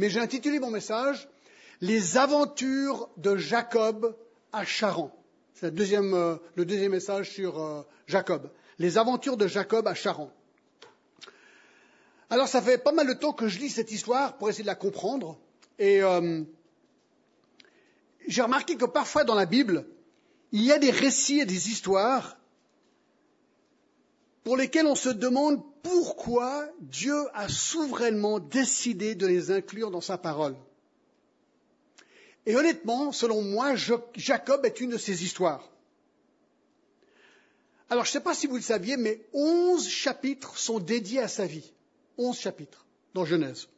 mais j'ai intitulé mon message Les aventures de Jacob à Charan. C'est le deuxième, euh, le deuxième message sur euh, Jacob. Les aventures de Jacob à Charan. Alors ça fait pas mal de temps que je lis cette histoire pour essayer de la comprendre. Et euh, j'ai remarqué que parfois dans la Bible, il y a des récits et des histoires pour lesquels on se demande pourquoi Dieu a souverainement décidé de les inclure dans sa parole. Et honnêtement, selon moi, Jacob est une de ces histoires. Alors, je ne sais pas si vous le saviez, mais onze chapitres sont dédiés à sa vie onze chapitres dans Genèse.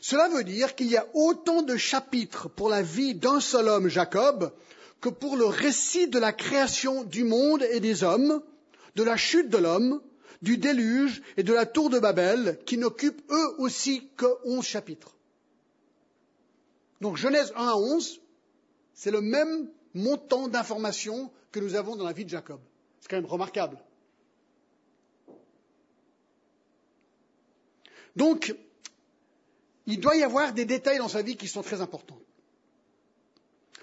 Cela veut dire qu'il y a autant de chapitres pour la vie d'un seul homme, Jacob, que pour le récit de la création du monde et des hommes, de la chute de l'homme, du déluge et de la tour de Babel, qui n'occupent eux aussi que onze chapitres. Donc Genèse 1 à 11, c'est le même montant d'informations que nous avons dans la vie de Jacob. C'est quand même remarquable. Donc, il doit y avoir des détails dans sa vie qui sont très importants.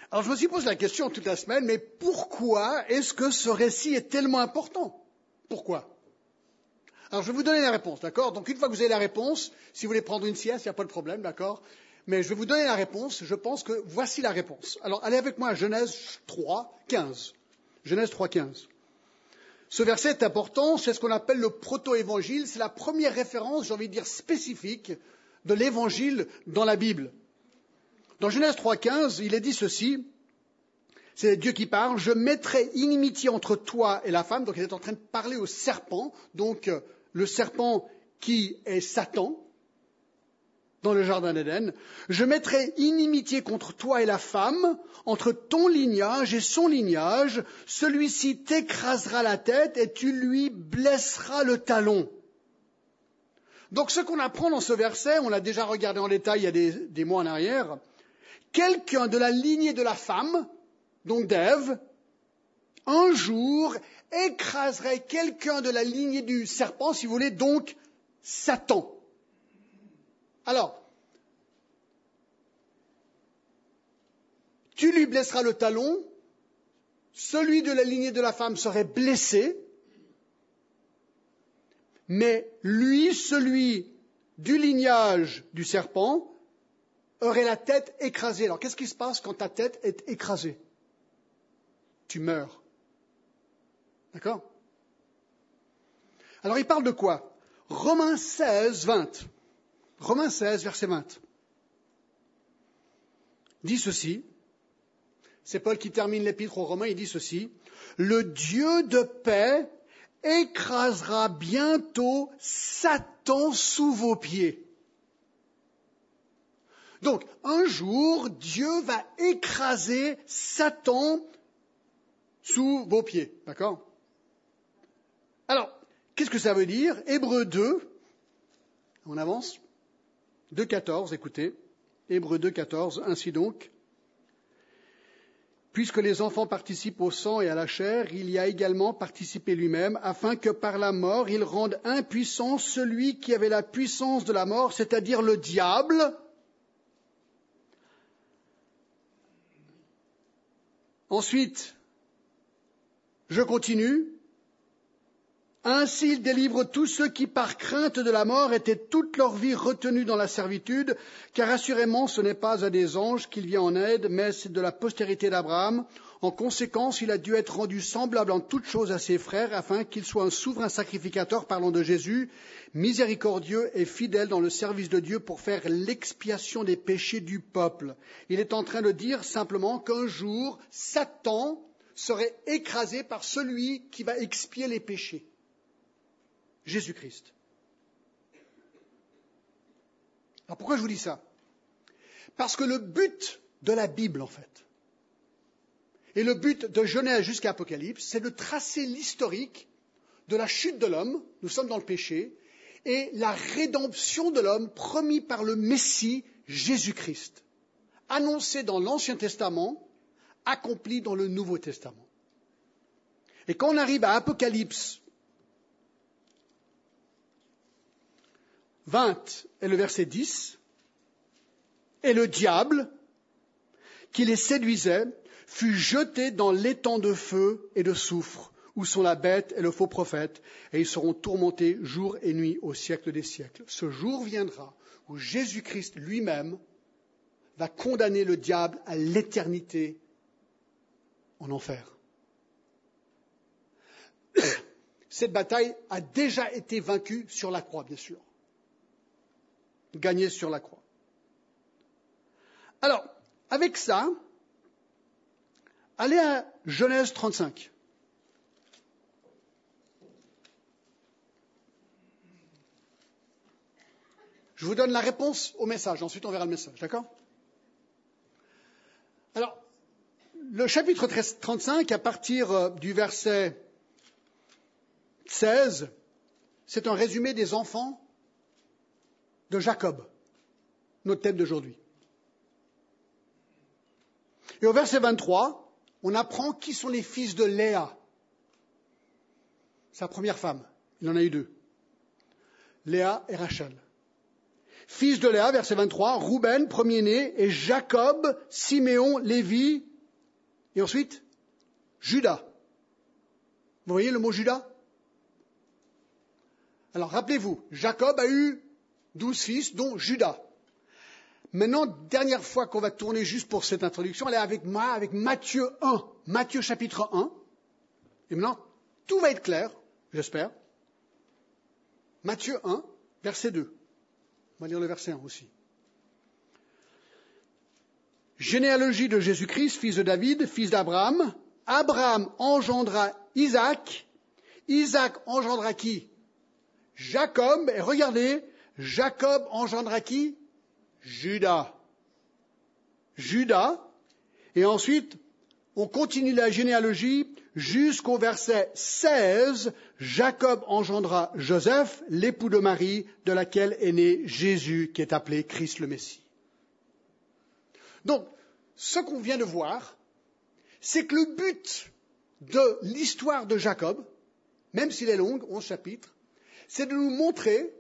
Alors je me suis posé la question toute la semaine, mais pourquoi est-ce que ce récit est tellement important? Pourquoi Alors je vais vous donner la réponse, d'accord Donc une fois que vous avez la réponse, si vous voulez prendre une sieste, il n'y a pas de problème, d'accord Mais je vais vous donner la réponse, je pense que voici la réponse. Alors allez avec moi à Genèse 3, 15. Genèse 3, 15. Ce verset est important, c'est ce qu'on appelle le proto-évangile, c'est la première référence, j'ai envie de dire spécifique, de l'évangile dans la Bible. Dans Genèse 3.15, il est dit ceci, c'est Dieu qui parle, je mettrai inimitié entre toi et la femme, donc il est en train de parler au serpent, donc euh, le serpent qui est Satan, dans le jardin d'Éden. Je mettrai inimitié contre toi et la femme, entre ton lignage et son lignage. Celui-ci t'écrasera la tête et tu lui blesseras le talon. Donc ce qu'on apprend dans ce verset, on l'a déjà regardé en détail il y a des, des mois en arrière, quelqu'un de la lignée de la femme, donc d'Ève, un jour écraserait quelqu'un de la lignée du serpent, si vous voulez, donc Satan. Alors, tu lui blesseras le talon, celui de la lignée de la femme serait blessé, mais lui, celui du lignage du serpent, aurait la tête écrasée. Alors qu'est-ce qui se passe quand ta tête est écrasée? Tu meurs. D'accord? Alors il parle de quoi? Romains 16, 20. Romains 16, verset 20, dit ceci, c'est Paul qui termine l'épître aux Romains, il dit ceci, le Dieu de paix écrasera bientôt Satan sous vos pieds. Donc, un jour, Dieu va écraser Satan sous vos pieds. D'accord? Alors, qu'est-ce que ça veut dire? Hébreu 2, on avance. 2.14, écoutez, Hébreu 2.14, ainsi donc, puisque les enfants participent au sang et à la chair, il y a également participé lui-même, afin que par la mort il rende impuissant celui qui avait la puissance de la mort, c'est-à-dire le diable. Ensuite, je continue, ainsi il délivre tous ceux qui, par crainte de la mort, étaient toute leur vie retenus dans la servitude, car assurément ce n'est pas à des anges qu'il vient en aide, mais c'est de la postérité d'Abraham. En conséquence, il a dû être rendu semblable en toutes choses à ses frères, afin qu'il soit un souverain sacrificateur, parlant de Jésus, miséricordieux et fidèle dans le service de Dieu pour faire l'expiation des péchés du peuple. Il est en train de dire simplement qu'un jour, Satan serait écrasé par celui qui va expier les péchés. Jésus-Christ. Alors pourquoi je vous dis ça? Parce que le but de la Bible, en fait, et le but de Genèse jusqu'à Apocalypse, c'est de tracer l'historique de la chute de l'homme, nous sommes dans le péché, et la rédemption de l'homme promis par le Messie Jésus-Christ, annoncé dans l'Ancien Testament, accompli dans le Nouveau Testament. Et quand on arrive à Apocalypse 20 et le verset 10. Et le diable, qui les séduisait, fut jeté dans l'étang de feu et de soufre, où sont la bête et le faux prophète, et ils seront tourmentés jour et nuit au siècle des siècles. Ce jour viendra où Jésus-Christ lui-même va condamner le diable à l'éternité en enfer. Cette bataille a déjà été vaincue sur la croix, bien sûr. Gagnée sur la croix. Alors, avec ça, allez à Genèse 35. Je vous donne la réponse au message, ensuite on verra le message, d'accord? Alors, le chapitre 35, à partir euh, du verset 16, c'est un résumé des enfants de Jacob, notre thème d'aujourd'hui. Et au verset 23, on apprend qui sont les fils de Léa, sa première femme. Il en a eu deux. Léa et Rachel. Fils de Léa, verset 23, Rouben, premier-né, et Jacob, Siméon, Lévi, et ensuite Judas. Vous voyez le mot Judas? Alors rappelez-vous, Jacob a eu douze fils, dont Judas. Maintenant, dernière fois qu'on va tourner juste pour cette introduction, elle est avec moi, avec Matthieu 1, Matthieu chapitre 1. Et maintenant, tout va être clair, j'espère. Matthieu 1, verset 2. On va lire le verset 1 aussi. Généalogie de Jésus-Christ, fils de David, fils d'Abraham. Abraham engendra Isaac. Isaac engendra qui? Jacob. Et regardez, Jacob engendra qui? Judas. Judas. Et ensuite, on continue la généalogie jusqu'au verset 16. Jacob engendra Joseph, l'époux de Marie, de laquelle est né Jésus, qui est appelé Christ le Messie. Donc, ce qu'on vient de voir, c'est que le but de l'histoire de Jacob, même s'il est longue, 11 chapitres, c'est de nous montrer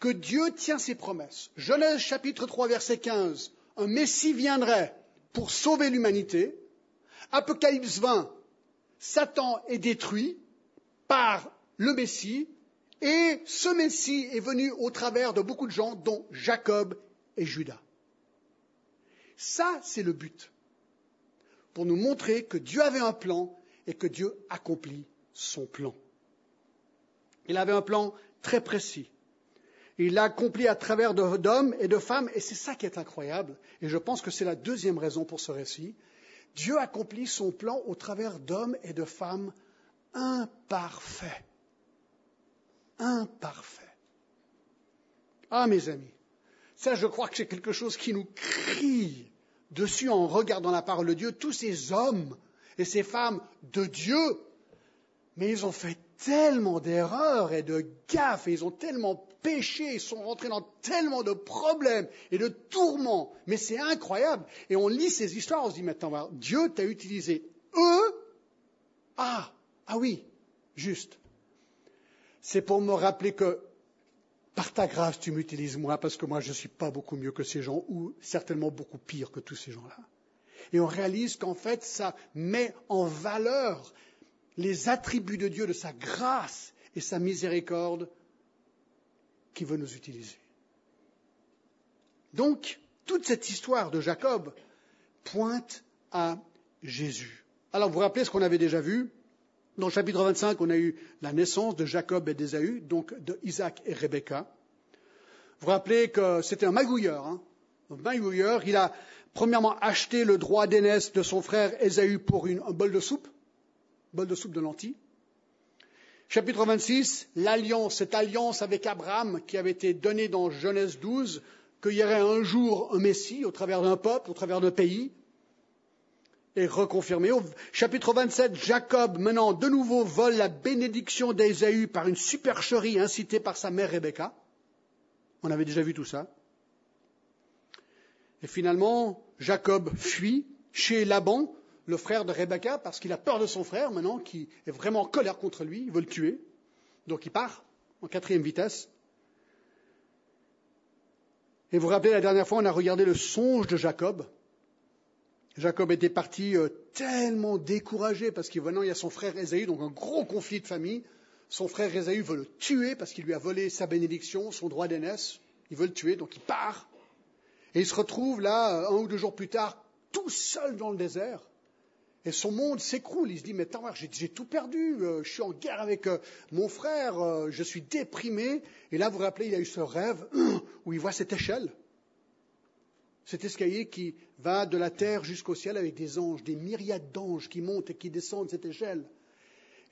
que Dieu tient ses promesses. Genèse chapitre 3 verset 15, un Messie viendrait pour sauver l'humanité. Apocalypse 20, Satan est détruit par le Messie et ce Messie est venu au travers de beaucoup de gens, dont Jacob et Judas. Ça, c'est le but. Pour nous montrer que Dieu avait un plan et que Dieu accomplit son plan. Il avait un plan très précis. Il l'a accompli à travers d'hommes et de femmes, et c'est ça qui est incroyable. Et je pense que c'est la deuxième raison pour ce récit. Dieu accomplit son plan au travers d'hommes et de femmes imparfaits. Imparfaits. Ah, mes amis, ça, je crois que c'est quelque chose qui nous crie dessus en regardant la parole de Dieu. Tous ces hommes et ces femmes de Dieu, mais ils ont fait tellement d'erreurs et de gaffes, et ils ont tellement péché, ils sont rentrés dans tellement de problèmes et de tourments. Mais c'est incroyable. Et on lit ces histoires, on se dit, maintenant, Dieu t'a utilisé eux? Ah, ah oui, juste. C'est pour me rappeler que par ta grâce, tu m'utilises moi, parce que moi, je ne suis pas beaucoup mieux que ces gens, ou certainement beaucoup pire que tous ces gens-là. Et on réalise qu'en fait, ça met en valeur les attributs de Dieu, de sa grâce et sa miséricorde qui veut nous utiliser. Donc, toute cette histoire de Jacob pointe à Jésus. Alors, vous vous rappelez ce qu'on avait déjà vu? Dans le chapitre 25, on a eu la naissance de Jacob et d'Ésaü, donc de Isaac et Rebecca. Vous vous rappelez que c'était un magouilleur. Hein un magouilleur, il a premièrement acheté le droit d'aînesse de son frère Ésaü pour une, un bol de soupe bol de soupe de lentilles. Chapitre 26, l'alliance, cette alliance avec Abraham qui avait été donnée dans Genèse 12, qu'il y aurait un jour un Messie au travers d'un peuple, au travers d'un pays, est reconfirmé. Au chapitre 27, Jacob, maintenant de nouveau, vole la bénédiction d'Ésaü par une supercherie incitée par sa mère Rebecca. On avait déjà vu tout ça. Et finalement, Jacob fuit chez Laban, le frère de Rebecca parce qu'il a peur de son frère maintenant, qui est vraiment en colère contre lui, il veut le tuer. Donc il part en quatrième vitesse. Et vous vous rappelez, la dernière fois, on a regardé le songe de Jacob. Jacob était parti euh, tellement découragé parce qu'il il y a son frère Ésaü, donc un gros conflit de famille. Son frère Ésaü veut le tuer parce qu'il lui a volé sa bénédiction, son droit d'aînesse. Il veut le tuer, donc il part. Et il se retrouve là, euh, un ou deux jours plus tard, tout seul dans le désert. Et son monde s'écroule. Il se dit, mais attends, j'ai tout perdu. Euh, je suis en guerre avec mon frère. je suis déprimé. Et là, vous vous rappelez, il a eu ce rêve où il voit cette échelle. Cet escalier qui va de la terre jusqu'au ciel avec des anges, des myriades d'anges qui montent et qui descendent cette échelle.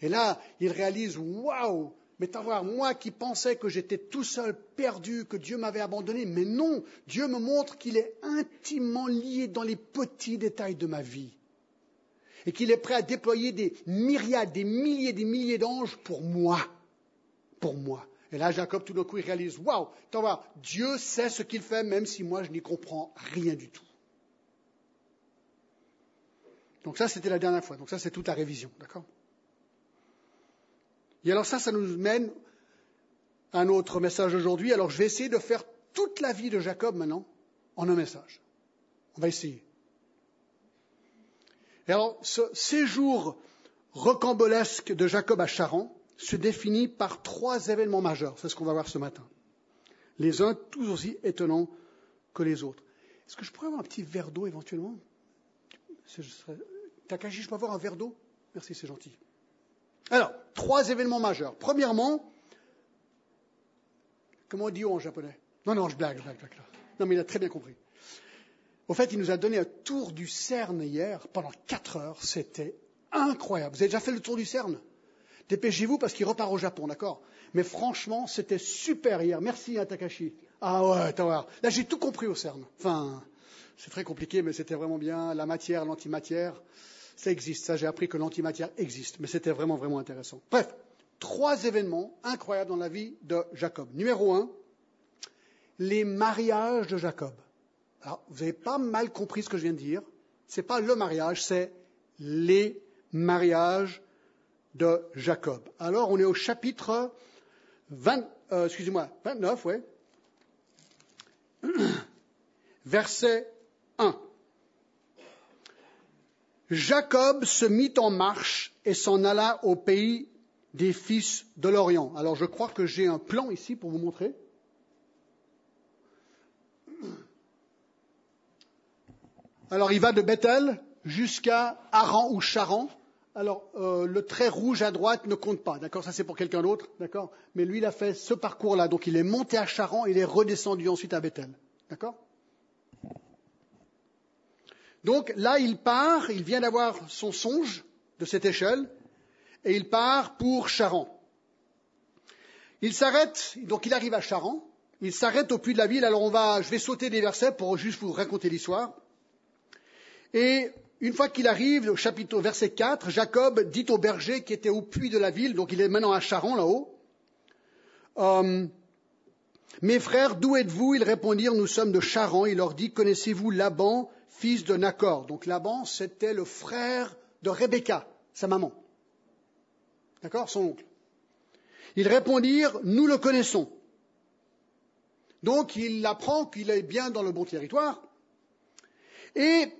Et là, il réalise, waouh, mais t'as voir, moi qui pensais que j'étais tout seul, perdu, que Dieu m'avait abandonné, mais non, Dieu me montre qu'il est intimement lié dans les petits détails de ma vie. Et qu'il est prêt à déployer des myriades, des milliers, des milliers d'anges pour moi. Pour moi. Et là, Jacob, tout d'un coup, il réalise, waouh, voir, Dieu sait ce qu'il fait, même si moi, je n'y comprends rien du tout. Donc ça, c'était la dernière fois. Donc ça, c'est toute la révision, d'accord? Et alors ça, ça nous mène à un autre message aujourd'hui. Alors je vais essayer de faire toute la vie de Jacob maintenant en un message. On va essayer. Et alors ce séjour rocambolesque de Jacob à Charan se définit par trois événements majeurs. C'est ce qu'on va voir ce matin. Les uns tous aussi étonnants que les autres. Est-ce que je pourrais avoir un petit verre d'eau éventuellement? Takashi, je peux avoir un verre d'eau? Merci, c'est gentil. Alors, trois événements majeurs. Premièrement, comment on dit en japonais? Non, non, je blague, je blague, je blague. Non, mais il a très bien compris. Au fait, il nous a donné un tour du CERN hier pendant quatre heures. C'était incroyable. Vous avez déjà fait le tour du CERN Dépêchez-vous parce qu'il repart au Japon, d'accord? Mais franchement, c'était super hier. Merci, à Takashi. Ah ouais, voir. Là, j'ai tout compris au CERN. Enfin, c'est très compliqué, mais c'était vraiment bien. La matière, l'antimatière ça existe. Ça, j'ai appris que l'antimatière existe. Mais c'était vraiment, vraiment intéressant. Bref, trois événements incroyables dans la vie de Jacob. Numéro un, les mariages de Jacob. Alors, vous n'avez pas mal compris ce que je viens de dire. Ce n'est pas le mariage, c'est les mariages de Jacob. Alors, on est au chapitre 20, euh, 29, ouais. Verset 1. Jacob se mit en marche et s'en alla au pays des fils de l'Orient. Alors je crois que j'ai un plan ici pour vous montrer. Alors il va de Bethel jusqu'à Aran ou Charan. Alors euh, le trait rouge à droite ne compte pas, d'accord Ça c'est pour quelqu'un d'autre, d'accord Mais lui il a fait ce parcours-là, donc il est monté à Charan, il est redescendu ensuite à Bethel, d'accord? Donc là, il part, il vient d'avoir son songe de cette échelle, et il part pour Charan. Il s'arrête, donc il arrive à Charan, il s'arrête au puits de la ville, alors on va, je vais sauter des versets pour juste vous raconter l'histoire. Et une fois qu'il arrive, au chapitre, verset 4, Jacob dit au berger qui était au puits de la ville, donc il est maintenant à Charan là-haut, euh, Mes frères, d'où êtes-vous? Ils répondirent, nous sommes de Charan. Il leur dit, connaissez-vous Laban, fils de Nacor? Donc Laban, c'était le frère de Rebecca, sa maman. D'accord Son oncle. Ils répondirent, nous le connaissons. Donc il apprend qu'il est bien dans le bon territoire. Et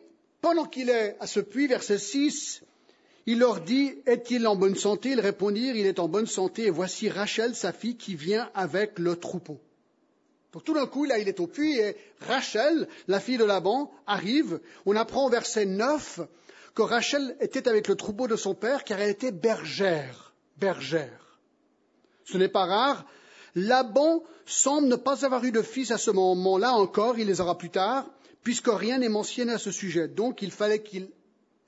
pendant qu'il est à ce puits, verset 6, il leur dit, est-il en bonne santé? Ils répondirent, il est en bonne santé, et voici Rachel, sa fille, qui vient avec le troupeau. Donc tout d'un coup, là, il est au puits et Rachel, la fille de Laban, arrive. On apprend au verset 9 que Rachel était avec le troupeau de son père car elle était bergère. Bergère. Ce n'est pas rare. Laban semble ne pas avoir eu de fils à ce moment-là encore, il les aura plus tard, puisque rien n'est mentionné à ce sujet. Donc il fallait qu'il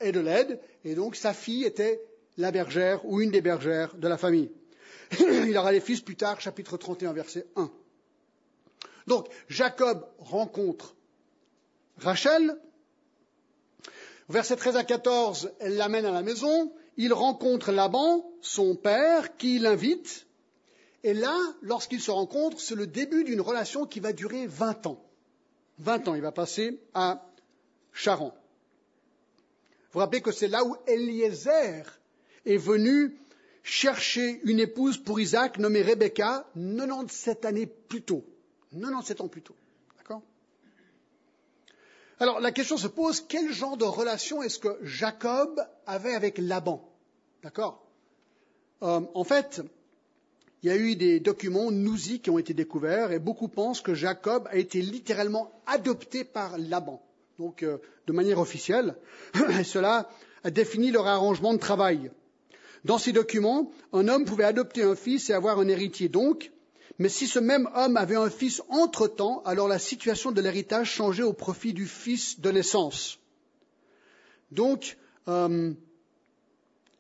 ait de l'aide, et donc sa fille était la bergère ou une des bergères de la famille. il aura des fils plus tard, chapitre 31, verset 1. Donc Jacob rencontre Rachel. Versets 13 à 14, elle l'amène à la maison. Il rencontre Laban, son père, qui l'invite. Et là, lorsqu'ils se rencontrent, c'est le début d'une relation qui va durer 20 ans. 20 ans, il va passer à Charan. Vous vous rappelez que c'est là où Eliezer est venu chercher une épouse pour Isaac nommée Rebecca 97 années plus tôt. 97 ans plus tôt. D'accord? Alors la question se pose, quel genre de relation est-ce que Jacob avait avec Laban? D'accord? Euh, En fait, il y a eu des documents nousis qui ont été découverts et beaucoup pensent que Jacob a été littéralement adopté par Laban, donc euh, de manière officielle. Et cela a défini leur arrangement de travail. Dans ces documents, un homme pouvait adopter un fils et avoir un héritier donc, mais si ce même homme avait un fils entre-temps, alors la situation de l'héritage changeait au profit du fils de naissance. Donc, euh,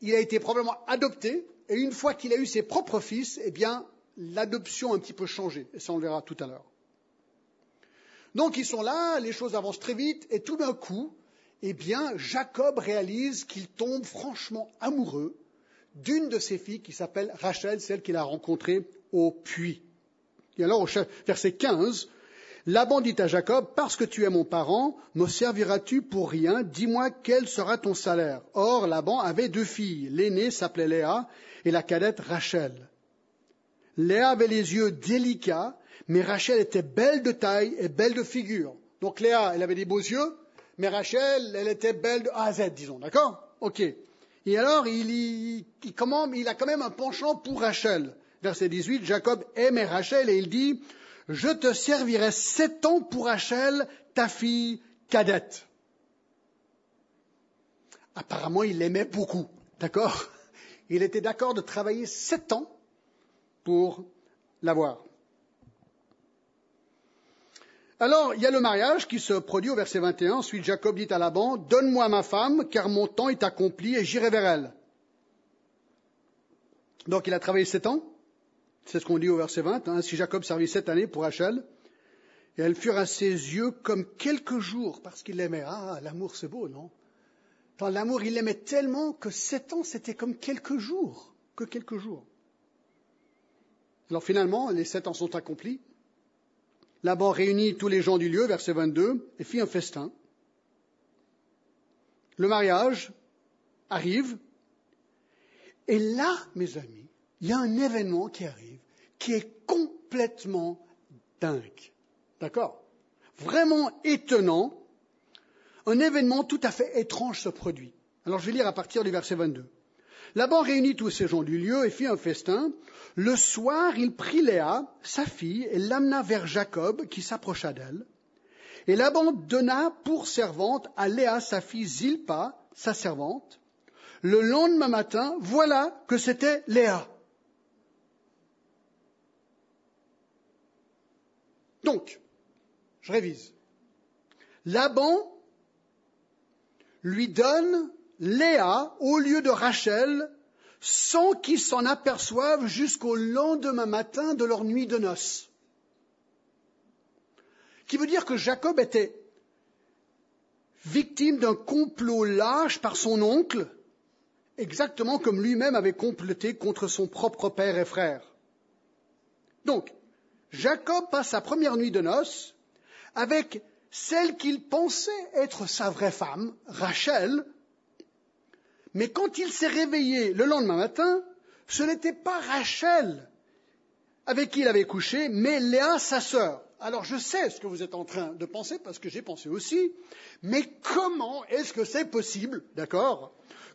il a été probablement adopté, et une fois qu'il a eu ses propres fils, eh bien, l'adoption a un petit peu changé, et ça on le verra tout à l'heure. Donc ils sont là, les choses avancent très vite, et tout d'un coup, eh bien, Jacob réalise qu'il tombe franchement amoureux d'une de ses filles qui s'appelle Rachel, celle qu'il a rencontrée au puits. Et alors, au verset 15, Laban dit à Jacob, parce que tu es mon parent, me serviras-tu pour rien? Dis-moi quel sera ton salaire? Or, Laban avait deux filles. L'aînée s'appelait Léa et la cadette Rachel. Léa avait les yeux délicats, mais Rachel était belle de taille et belle de figure. Donc Léa, elle avait des beaux yeux, mais Rachel, elle était belle de A à Z, disons, d'accord? Ok. Et alors, il, il, il, a quand même un penchant pour Rachel. Verset 18, Jacob aimait Rachel et il dit, je te servirai sept ans pour Rachel, ta fille cadette. Apparemment, il l'aimait beaucoup, d'accord? Il était d'accord de travailler sept ans pour l'avoir. Alors, il y a le mariage qui se produit au verset 21. Ensuite, Jacob dit à Laban, Donne-moi ma femme, car mon temps est accompli et j'irai vers elle. Donc, il a travaillé sept ans. C'est ce qu'on dit au verset 20. Hein. Si Jacob servit sept années pour Rachel, et elles furent à ses yeux comme quelques jours, parce qu'il l'aimait. Ah, l'amour, c'est beau, non? Dans l'amour, il l'aimait tellement que sept ans, c'était comme quelques jours, que quelques jours. Alors finalement, les sept ans sont accomplis. Laban réunit tous les gens du lieu, verset 22, et fit un festin. Le mariage arrive. Et là, mes amis, il y a un événement qui arrive qui est complètement dingue. D'accord? Vraiment étonnant. Un événement tout à fait étrange se produit. Alors je vais lire à partir du verset 22. Laban réunit tous ces gens du lieu et fit un festin. Le soir, il prit Léa, sa fille, et l'amena vers Jacob, qui s'approcha d'elle. Et Laban donna pour servante à Léa, sa fille Zilpa, sa servante. Le lendemain matin, voilà que c'était Léa. Donc, je révise. Laban lui donne Léa au lieu de Rachel sans qu'ils s'en aperçoivent jusqu'au lendemain matin de leur nuit de noces. Qui veut dire que Jacob était victime d'un complot lâche par son oncle, exactement comme lui-même avait comploté contre son propre père et frère. Donc, Jacob passe sa première nuit de noces avec celle qu'il pensait être sa vraie femme, Rachel, mais quand il s'est réveillé le lendemain matin, ce n'était pas Rachel avec qui il avait couché, mais Léa, sa sœur. Alors je sais ce que vous êtes en train de penser, parce que j'ai pensé aussi, mais comment est-ce que c'est possible, d'accord,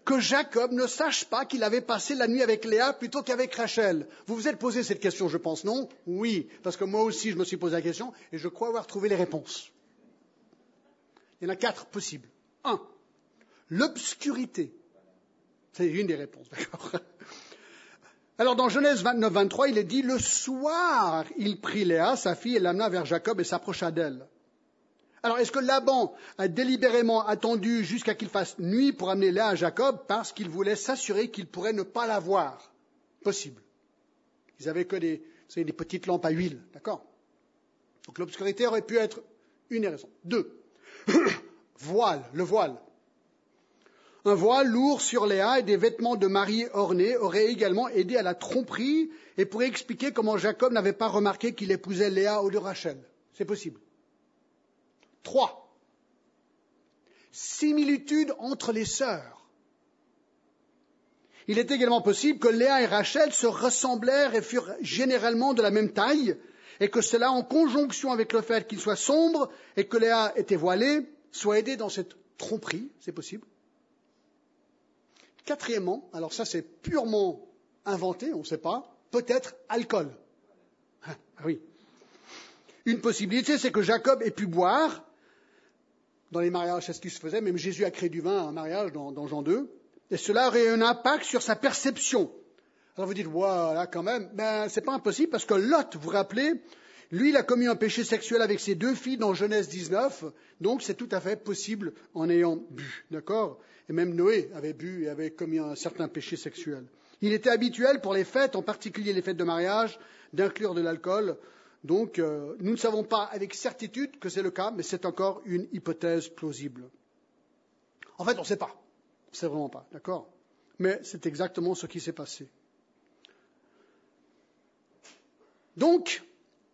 que Jacob ne sache pas qu'il avait passé la nuit avec Léa plutôt qu'avec Rachel Vous vous êtes posé cette question, je pense, non? Oui, parce que moi aussi je me suis posé la question et je crois avoir trouvé les réponses. Il y en a quatre possibles. Un, l'obscurité. C'est une des réponses, d'accord Alors dans Genèse 29, 23, il est dit, le soir, il prit Léa, sa fille, et l'amena vers Jacob et s'approcha d'elle. Alors est-ce que Laban a délibérément attendu jusqu'à qu'il fasse nuit pour amener Léa à Jacob parce qu'il voulait s'assurer qu'il pourrait ne pas la voir? Possible. Ils n'avaient que des, petites lampes à huile, d'accord? Donc l'obscurité aurait pu être une des raisons. Deux, voile, le voile. Un voile lourd sur Léa et des vêtements de mariée ornés auraient également aidé à la tromperie et pourraient expliquer comment Jacob n'avait pas remarqué qu'il épousait Léa ou de Rachel. C'est possible. Trois. Similitude entre les sœurs. Il est également possible que Léa et Rachel se ressemblèrent et furent généralement de la même taille, et que cela, en conjonction avec le fait qu'il soit sombre et que Léa était voilée, soit aidé dans cette tromperie, c'est possible. Quatrièmement, alors ça c'est purement inventé, on ne sait pas, peut-être alcool. Ah, ah oui. Une possibilité, c'est que Jacob ait pu boire dans les mariages, c'est ce qui se faisait, même Jésus a créé du vin à un mariage dans, dans Jean 2, et cela aurait un impact sur sa perception. Alors vous dites, voilà, quand même, ben c'est pas impossible parce que Lot, vous vous rappelez, lui, il a commis un péché sexuel avec ses deux filles dans Genèse 19, donc c'est tout à fait possible en ayant bu, d'accord? Et même Noé avait bu et avait commis un certain péché sexuel. Il était habituel pour les fêtes, en particulier les fêtes de mariage, d'inclure de l'alcool. Donc, euh, nous ne savons pas avec certitude que c'est le cas, mais c'est encore une hypothèse plausible. En fait, on ne sait pas. On ne sait vraiment pas, d'accord? Mais c'est exactement ce qui s'est passé. Donc,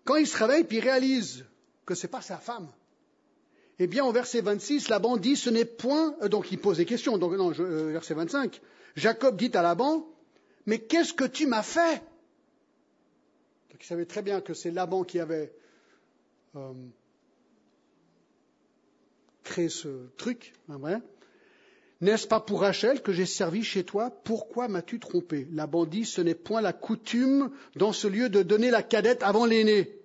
quand il se réveille puis réalise que ce n'est pas sa femme, eh bien, au verset 26, Laban dit ce n'est point. Euh, donc, il pose des questions. Donc, non, euh, verset 25. Jacob dit à Laban Mais qu'est-ce que tu m'as fait? Donc, il savait très bien que c'est Laban qui avait euh, créé ce truc. Hein, N'est-ce pas pour Rachel que j'ai servi chez toi? Pourquoi m'as-tu trompé? Laban dit Ce n'est point la coutume dans ce lieu de donner la cadette avant l'aîné.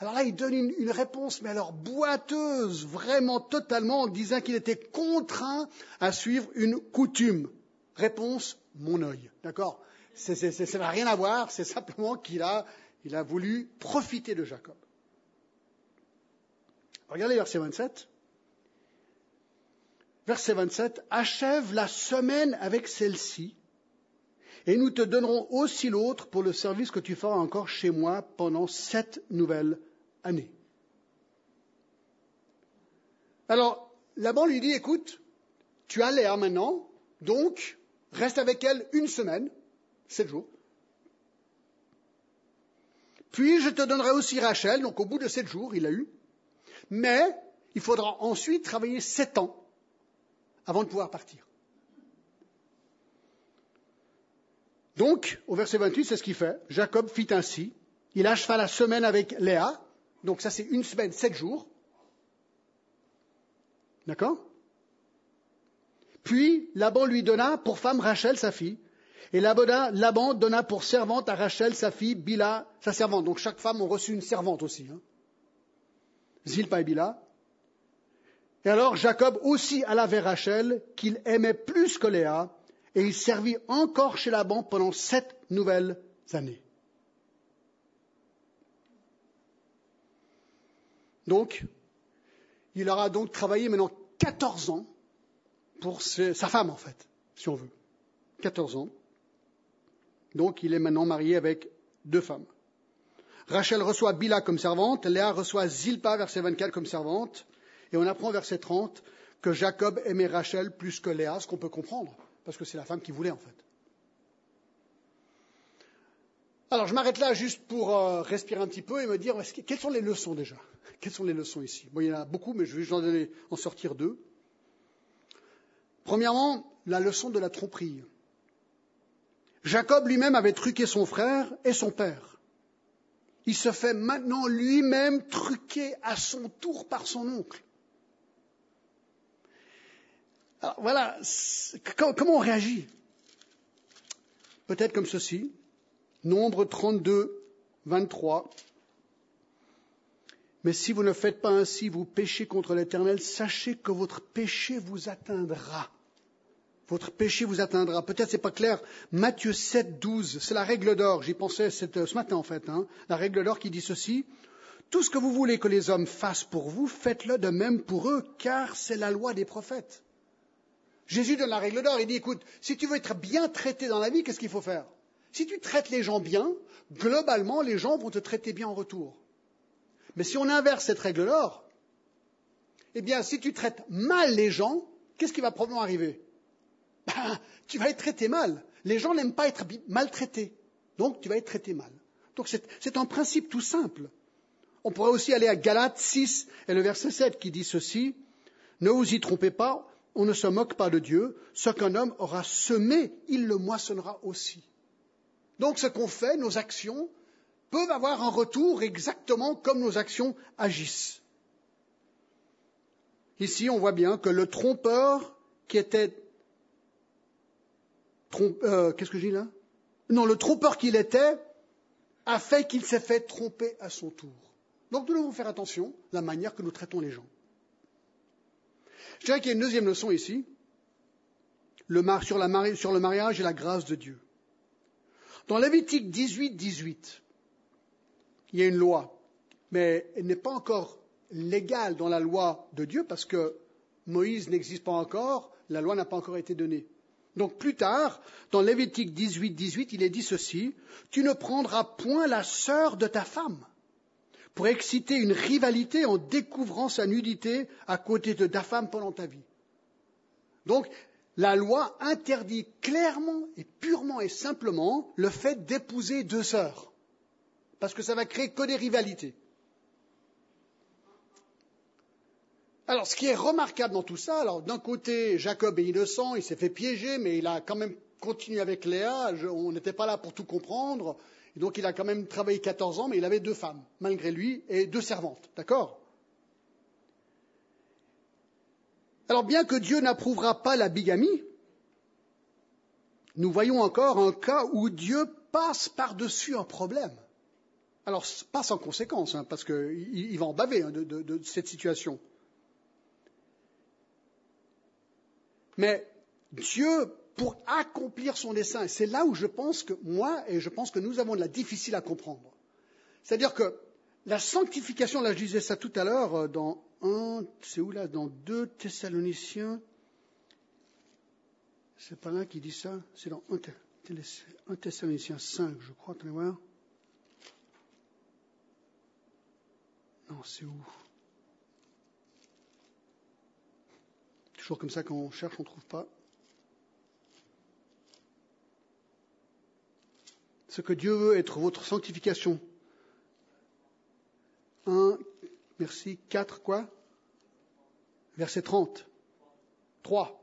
Alors là, il donne une, réponse, mais alors boiteuse, vraiment totalement, en disant qu'il était contraint à suivre une coutume. Réponse, mon œil. D'accord? Ça n'a rien à voir, c'est simplement qu'il a, voulu profiter de Jacob. Regardez verset 27. Verset 27, achève la semaine avec celle-ci, et nous te donnerons aussi l'autre pour le service que tu feras encore chez moi pendant sept nouvelles années. Alors, Laban lui dit, écoute, tu as Léa maintenant, donc reste avec elle une semaine, sept jours. Puis je te donnerai aussi Rachel, donc au bout de sept jours, il a eu. Mais il faudra ensuite travailler sept ans avant de pouvoir partir. Donc, au verset 28, c'est ce qu'il fait. Jacob fit ainsi. Il acheva la semaine avec Léa. Donc ça, c'est une semaine, sept jours. D'accord? Puis, Laban lui donna pour femme Rachel, sa fille. Et Laban donna pour servante à Rachel, sa fille, Bila, sa servante. Donc chaque femme a reçu une servante aussi. Hein. Zilpa et Bila. Et alors Jacob aussi alla vers Rachel, qu'il aimait plus que Léa, et il servit encore chez Laban pendant sept nouvelles années. Donc, il aura donc travaillé maintenant 14 ans pour sa femme, en fait, si on veut. 14 ans. Donc, il est maintenant marié avec deux femmes. Rachel reçoit Bila comme servante, Léa reçoit Zilpa, verset 24, comme servante, et on apprend verset 30 que Jacob aimait Rachel plus que Léa, ce qu'on peut comprendre, parce que c'est la femme qu'il voulait en fait. Alors je m'arrête là juste pour euh, respirer un petit peu et me dire quelles sont les leçons déjà? Quelles sont les leçons ici? Bon, il y en a beaucoup, mais je vais juste en, en sortir deux. Premièrement, la leçon de la tromperie. Jacob lui-même avait truqué son frère et son père. Il se fait maintenant lui-même truquer à son tour par son oncle. Alors, voilà, comment on réagit? Peut-être comme ceci. Nombre 32, 23. Mais si vous ne faites pas ainsi, vous péchez contre l'Éternel, sachez que votre péché vous atteindra. Votre péché vous atteindra. Peut-être c'est pas clair. Matthieu 7, 12, c'est la règle d'or. J'y pensais ce matin en fait. Hein. La règle d'or qui dit ceci. Tout ce que vous voulez que les hommes fassent pour vous, faites-le de même pour eux, car c'est la loi des prophètes. Jésus donne la règle d'or. Il dit, écoute, si tu veux être bien traité dans la vie, qu'est-ce qu'il faut faire? Si tu traites les gens bien, globalement, les gens vont te traiter bien en retour. Mais si on inverse cette règle d'or, eh bien, si tu traites mal les gens, qu'est-ce qui va probablement arriver? Ben, Tu vas être traité mal. Les gens n'aiment pas être maltraités. Donc, tu vas être traité mal. Donc, c'est un principe tout simple. On pourrait aussi aller à Galates 6 et le verset 7 qui dit ceci. Ne vous y trompez pas, on ne se moque pas de Dieu. Ce qu'un homme aura semé, il le moissonnera aussi. Donc ce qu'on fait, nos actions, peuvent avoir un retour exactement comme nos actions agissent. ici on voit bien que le trompeur qui était... Euh, qu'est-ce que dis là? Non, le trompeur qu'il était a fait qu'il s'est fait tromper à son tour. Donc nous devons faire attention à la manière que nous traitons les gens. Je dirais qu'il y a une deuxième leçon ici, le sur, sur, le mariage et la grâce de Dieu. Dans Lévitique 18, 18, il y a une loi, mais elle n'est pas encore légale dans la loi de Dieu parce que Moïse n'existe pas encore, la loi n'a pas encore été donnée. Donc plus tard, dans Lévitique 18, 18, il est dit ceci, tu ne prendras point la sœur de ta femme pour exciter une rivalité en découvrant sa nudité à côté de ta femme pendant ta vie. Donc, la loi interdit clairement et purement et simplement le fait d'épouser deux sœurs, parce que ça va créer que des rivalités. Alors, ce qui est remarquable dans tout ça, alors d'un côté, Jacob est innocent, il s'est fait piéger, mais il a quand même continué avec Léa. on n'était pas là pour tout comprendre. Et donc, il a quand même travaillé 14 ans, mais il avait deux femmes, malgré lui, et deux servantes. D'accord? Alors, bien que Dieu n'approuvera pas la bigamie, nous voyons encore un cas où Dieu passe par-dessus un problème. Alors, pas sans conséquence, hein, parce qu'il va en baver hein, de cette situation. Mais Dieu, pour accomplir son dessein, c'est là où je pense que moi et je pense que nous avons de la difficile à comprendre. C'est-à-dire que la sanctification, là je disais ça tout à l'heure euh, dans un, c'est où là, dans 2 Thessaloniciens, c'est pas là qui dit ça, c'est dans 1 Thessaloniciens 5, je crois, attendez voir. Non, c'est où? Toujours comme ça, quand on cherche, on ne trouve pas. Ce que Dieu veut être votre sanctification. Un, merci, quatre, quoi? Verset 30. Trois.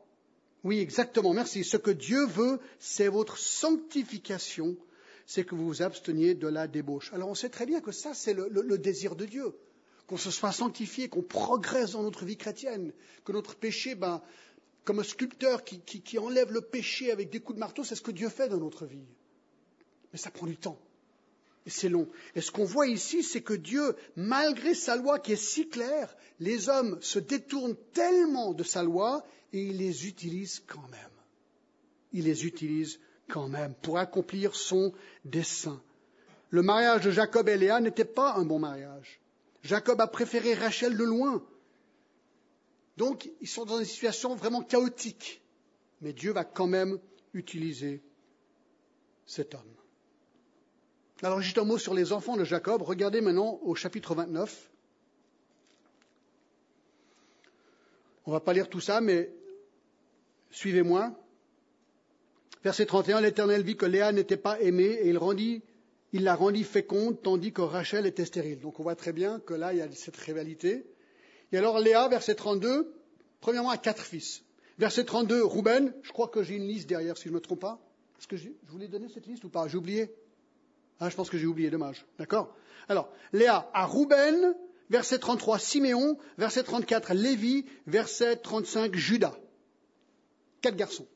Oui, exactement, merci. Ce que Dieu veut, c'est votre sanctification, c'est que vous vous absteniez de la débauche. Alors on sait très bien que ça, c'est le désir de Dieu qu'on se soit sanctifié, qu'on progresse dans notre vie chrétienne, que notre péché, ben, comme un sculpteur qui, qui enlève le péché avec des coups de marteau, c'est ce que Dieu fait dans notre vie. Mais ça prend du temps. Et c'est long. Et ce qu'on voit ici, c'est que Dieu, malgré sa loi qui est si claire, les hommes se détournent tellement de sa loi et il les utilise quand même. Il les utilise quand même pour accomplir son dessein. Le mariage de Jacob et Léa n'était pas un bon mariage. Jacob a préféré Rachel de loin. Donc, ils sont dans une situation vraiment chaotique. Mais Dieu va quand même utiliser cet homme. Alors, juste un mot sur les enfants de Jacob. Regardez maintenant au chapitre 29. On ne va pas lire tout ça, mais suivez-moi. Verset 31, l'Éternel vit que Léa n'était pas aimée et il rendit il la rendit féconde tandis que Rachel était stérile. Donc on voit très bien que là, il y a cette rivalité. Et alors Léa, verset 32, premièrement, a quatre fils. Verset 32, Rouben, je crois que j'ai une liste derrière, si je ne me trompe pas. Est-ce que je voulais donner cette liste ou pas? J'ai oublié Ah, je pense que j'ai oublié, dommage. D'accord? Alors, Léa a Rouben, verset 33, Siméon, verset 34, Lévi, verset 35, Judas. Quatre garçons.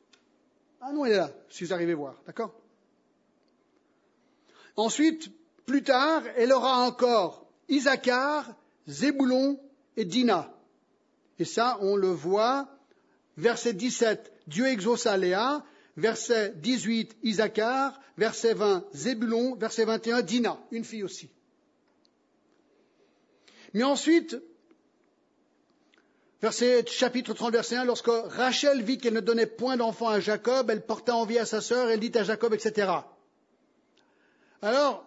Ah non, elle est là, si vous arrivez à voir. D'accord? Ensuite, plus tard, elle aura encore Isaacar, Zéboulon et Dina. Et ça, on le voit, verset 17, Dieu exauça Léa, verset 18, Isaacar, verset 20, Zébulon, verset 21, Dina, une fille aussi. Mais ensuite, verset, chapitre 30, verset 1, lorsque Rachel vit qu'elle ne donnait point d'enfant à Jacob, elle porta envie à sa sœur, elle dit à Jacob, etc. Alors,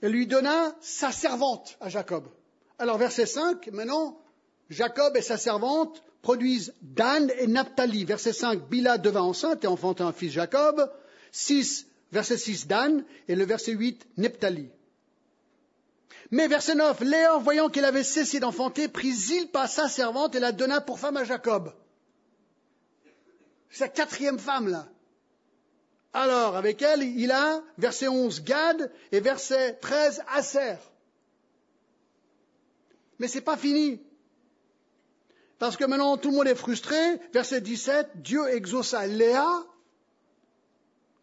elle lui donna sa servante à Jacob. Alors, verset 5, maintenant, Jacob et sa servante produisent Dan et Naphtali. Verset 5, Bila devint enceinte et enfanta un fils Jacob. 6, verset 6, Dan. Et le verset 8, Nephtali. Mais verset 9, Léa, voyant qu'elle avait cessé d'enfanter, prit Zilpa, sa servante, et la donna pour femme à Jacob. C'est la quatrième femme, là. Alors, avec elle, il a, verset 11, Gad et verset 13, Aser. Mais ce n'est pas fini. Parce que maintenant tout le monde est frustré. Verset 17, Dieu exauça Léa,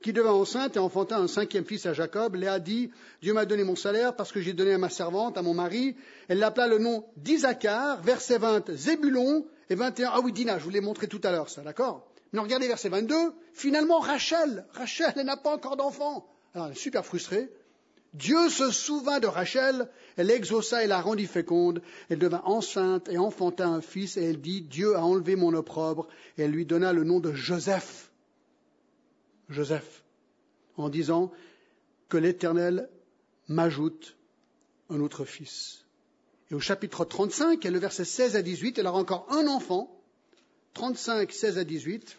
qui devint enceinte et enfanta un cinquième fils à Jacob. Léa dit, Dieu m'a donné mon salaire parce que j'ai donné à ma servante, à mon mari. Elle l'appela le nom d'Isaacar, verset 20, Zébulon, et 21, ah oui, Dina, je vous l'ai montré tout à l'heure, ça, d'accord? Regardez verset 22, finalement Rachel, Rachel, elle n'a pas encore d'enfant. Alors elle est super frustrée. Dieu se souvint de Rachel, elle exauça et la rendit féconde, elle devint enceinte et enfanta un fils, et elle dit, Dieu a enlevé mon opprobre, et elle lui donna le nom de Joseph. Joseph, en disant que l'Éternel m'ajoute un autre fils. Et au chapitre 35, et le verset 16 à 18, elle aura encore un enfant, 35, 16 à 18.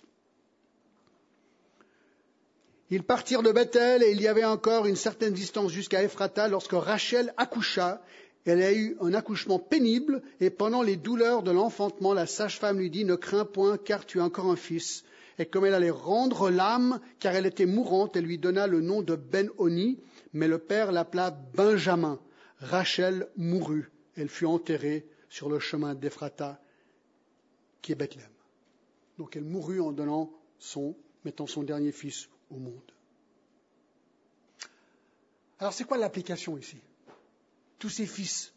Ils partirent de Bethel et il y avait encore une certaine distance jusqu'à Ephrata lorsque Rachel accoucha. Elle a eu un accouchement pénible et pendant les douleurs de l'enfantement, la sage-femme lui dit Ne crains point car tu as encore un fils. Et comme elle allait rendre l'âme, car elle était mourante, elle lui donna le nom de Ben-Oni, mais le père l'appela Benjamin. Rachel mourut. Elle fut enterrée sur le chemin d'Ephrata, qui est Bethléem. Donc elle mourut en donnant son, mettant son dernier fils Alors c'est quoi l'application ici? Tous ces fils,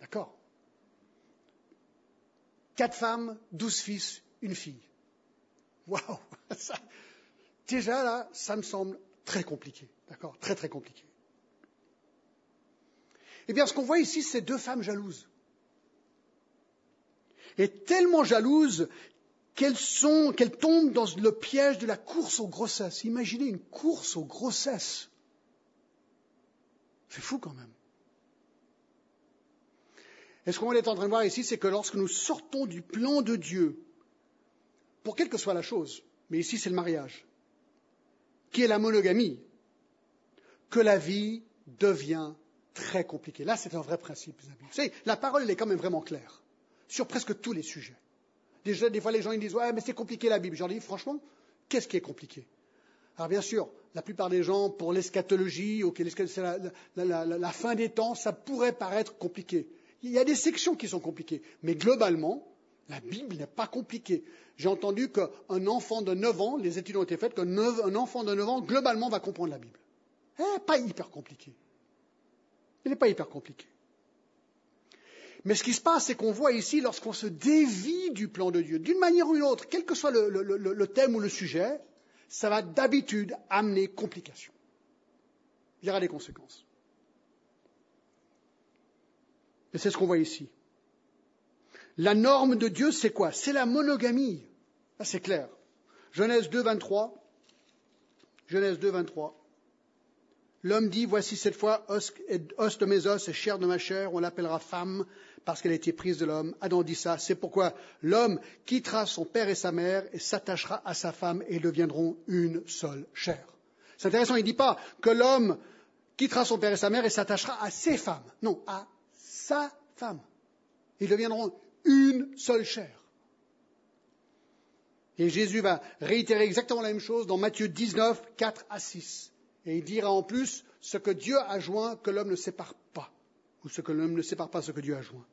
d'accord? Quatre femmes, douze fils, une fille. Waouh Déjà là, ça me semble très compliqué, d'accord? Très très compliqué. Eh bien, ce qu'on voit ici, c'est deux femmes jalouses. Et tellement jalouses qu'elles tombent dans le piège de la course aux grossesses? Imaginez une course aux grossesses. C'est fou quand même. Et ce qu'on est en train de voir ici, c'est que lorsque nous sortons du plan de Dieu, pour quelle que soit la chose, mais ici c'est le mariage, qui est la monogamie, que la vie devient très compliquée. Là, c'est un vrai principe, Vous savez, la parole, elle est quand même vraiment claire sur presque tous les sujets. Déjà, des fois, les gens ils disent Ouais, mais c'est compliqué la Bible. Je leur dis Franchement, qu'est-ce qui est compliqué? Alors, bien sûr, la plupart des gens, pour l'eschatologie, ou c'est la, la, fin des temps, ça pourrait paraître compliqué. Il y a des sections qui sont compliquées. Mais globalement, la Bible n'est pas compliquée. J'ai entendu qu'un enfant de 9 ans, les études ont été faites, qu'un enfant de 9 ans, globalement, va comprendre la Bible. Eh, pas hyper compliqué. Il n'est pas hyper compliqué. Mais ce qui se passe, c'est qu'on voit ici, lorsqu'on se dévie du plan de Dieu, d'une manière ou d'une autre, quel que soit le, thème ou le sujet, ça va d'habitude amener complication. Il y aura des conséquences. Et c'est ce qu'on voit ici. La norme de Dieu, c'est quoi? C'est la monogamie. Là, c'est clair. Genèse 2, 23. Genèse 2, 23. L'homme dit, voici cette fois os, de mes os et chair de ma chair, on l'appellera femme parce qu'elle a été prise de l'homme. Adam dit ça, c'est pourquoi l'homme quittera son père et sa mère et s'attachera à sa femme et deviendront une seule chair. C'est intéressant, il ne dit pas que l'homme quittera son père et sa mère et s'attachera à ses femmes. Non, à sa femme. Ils deviendront une seule chair. Et Jésus va réitérer exactement la même chose dans Matthieu 19, 4 à 6. Et il dira en plus ce que Dieu a joint que l'homme ne sépare pas, ou ce que l'homme ne sépare pas ce que Dieu a joint.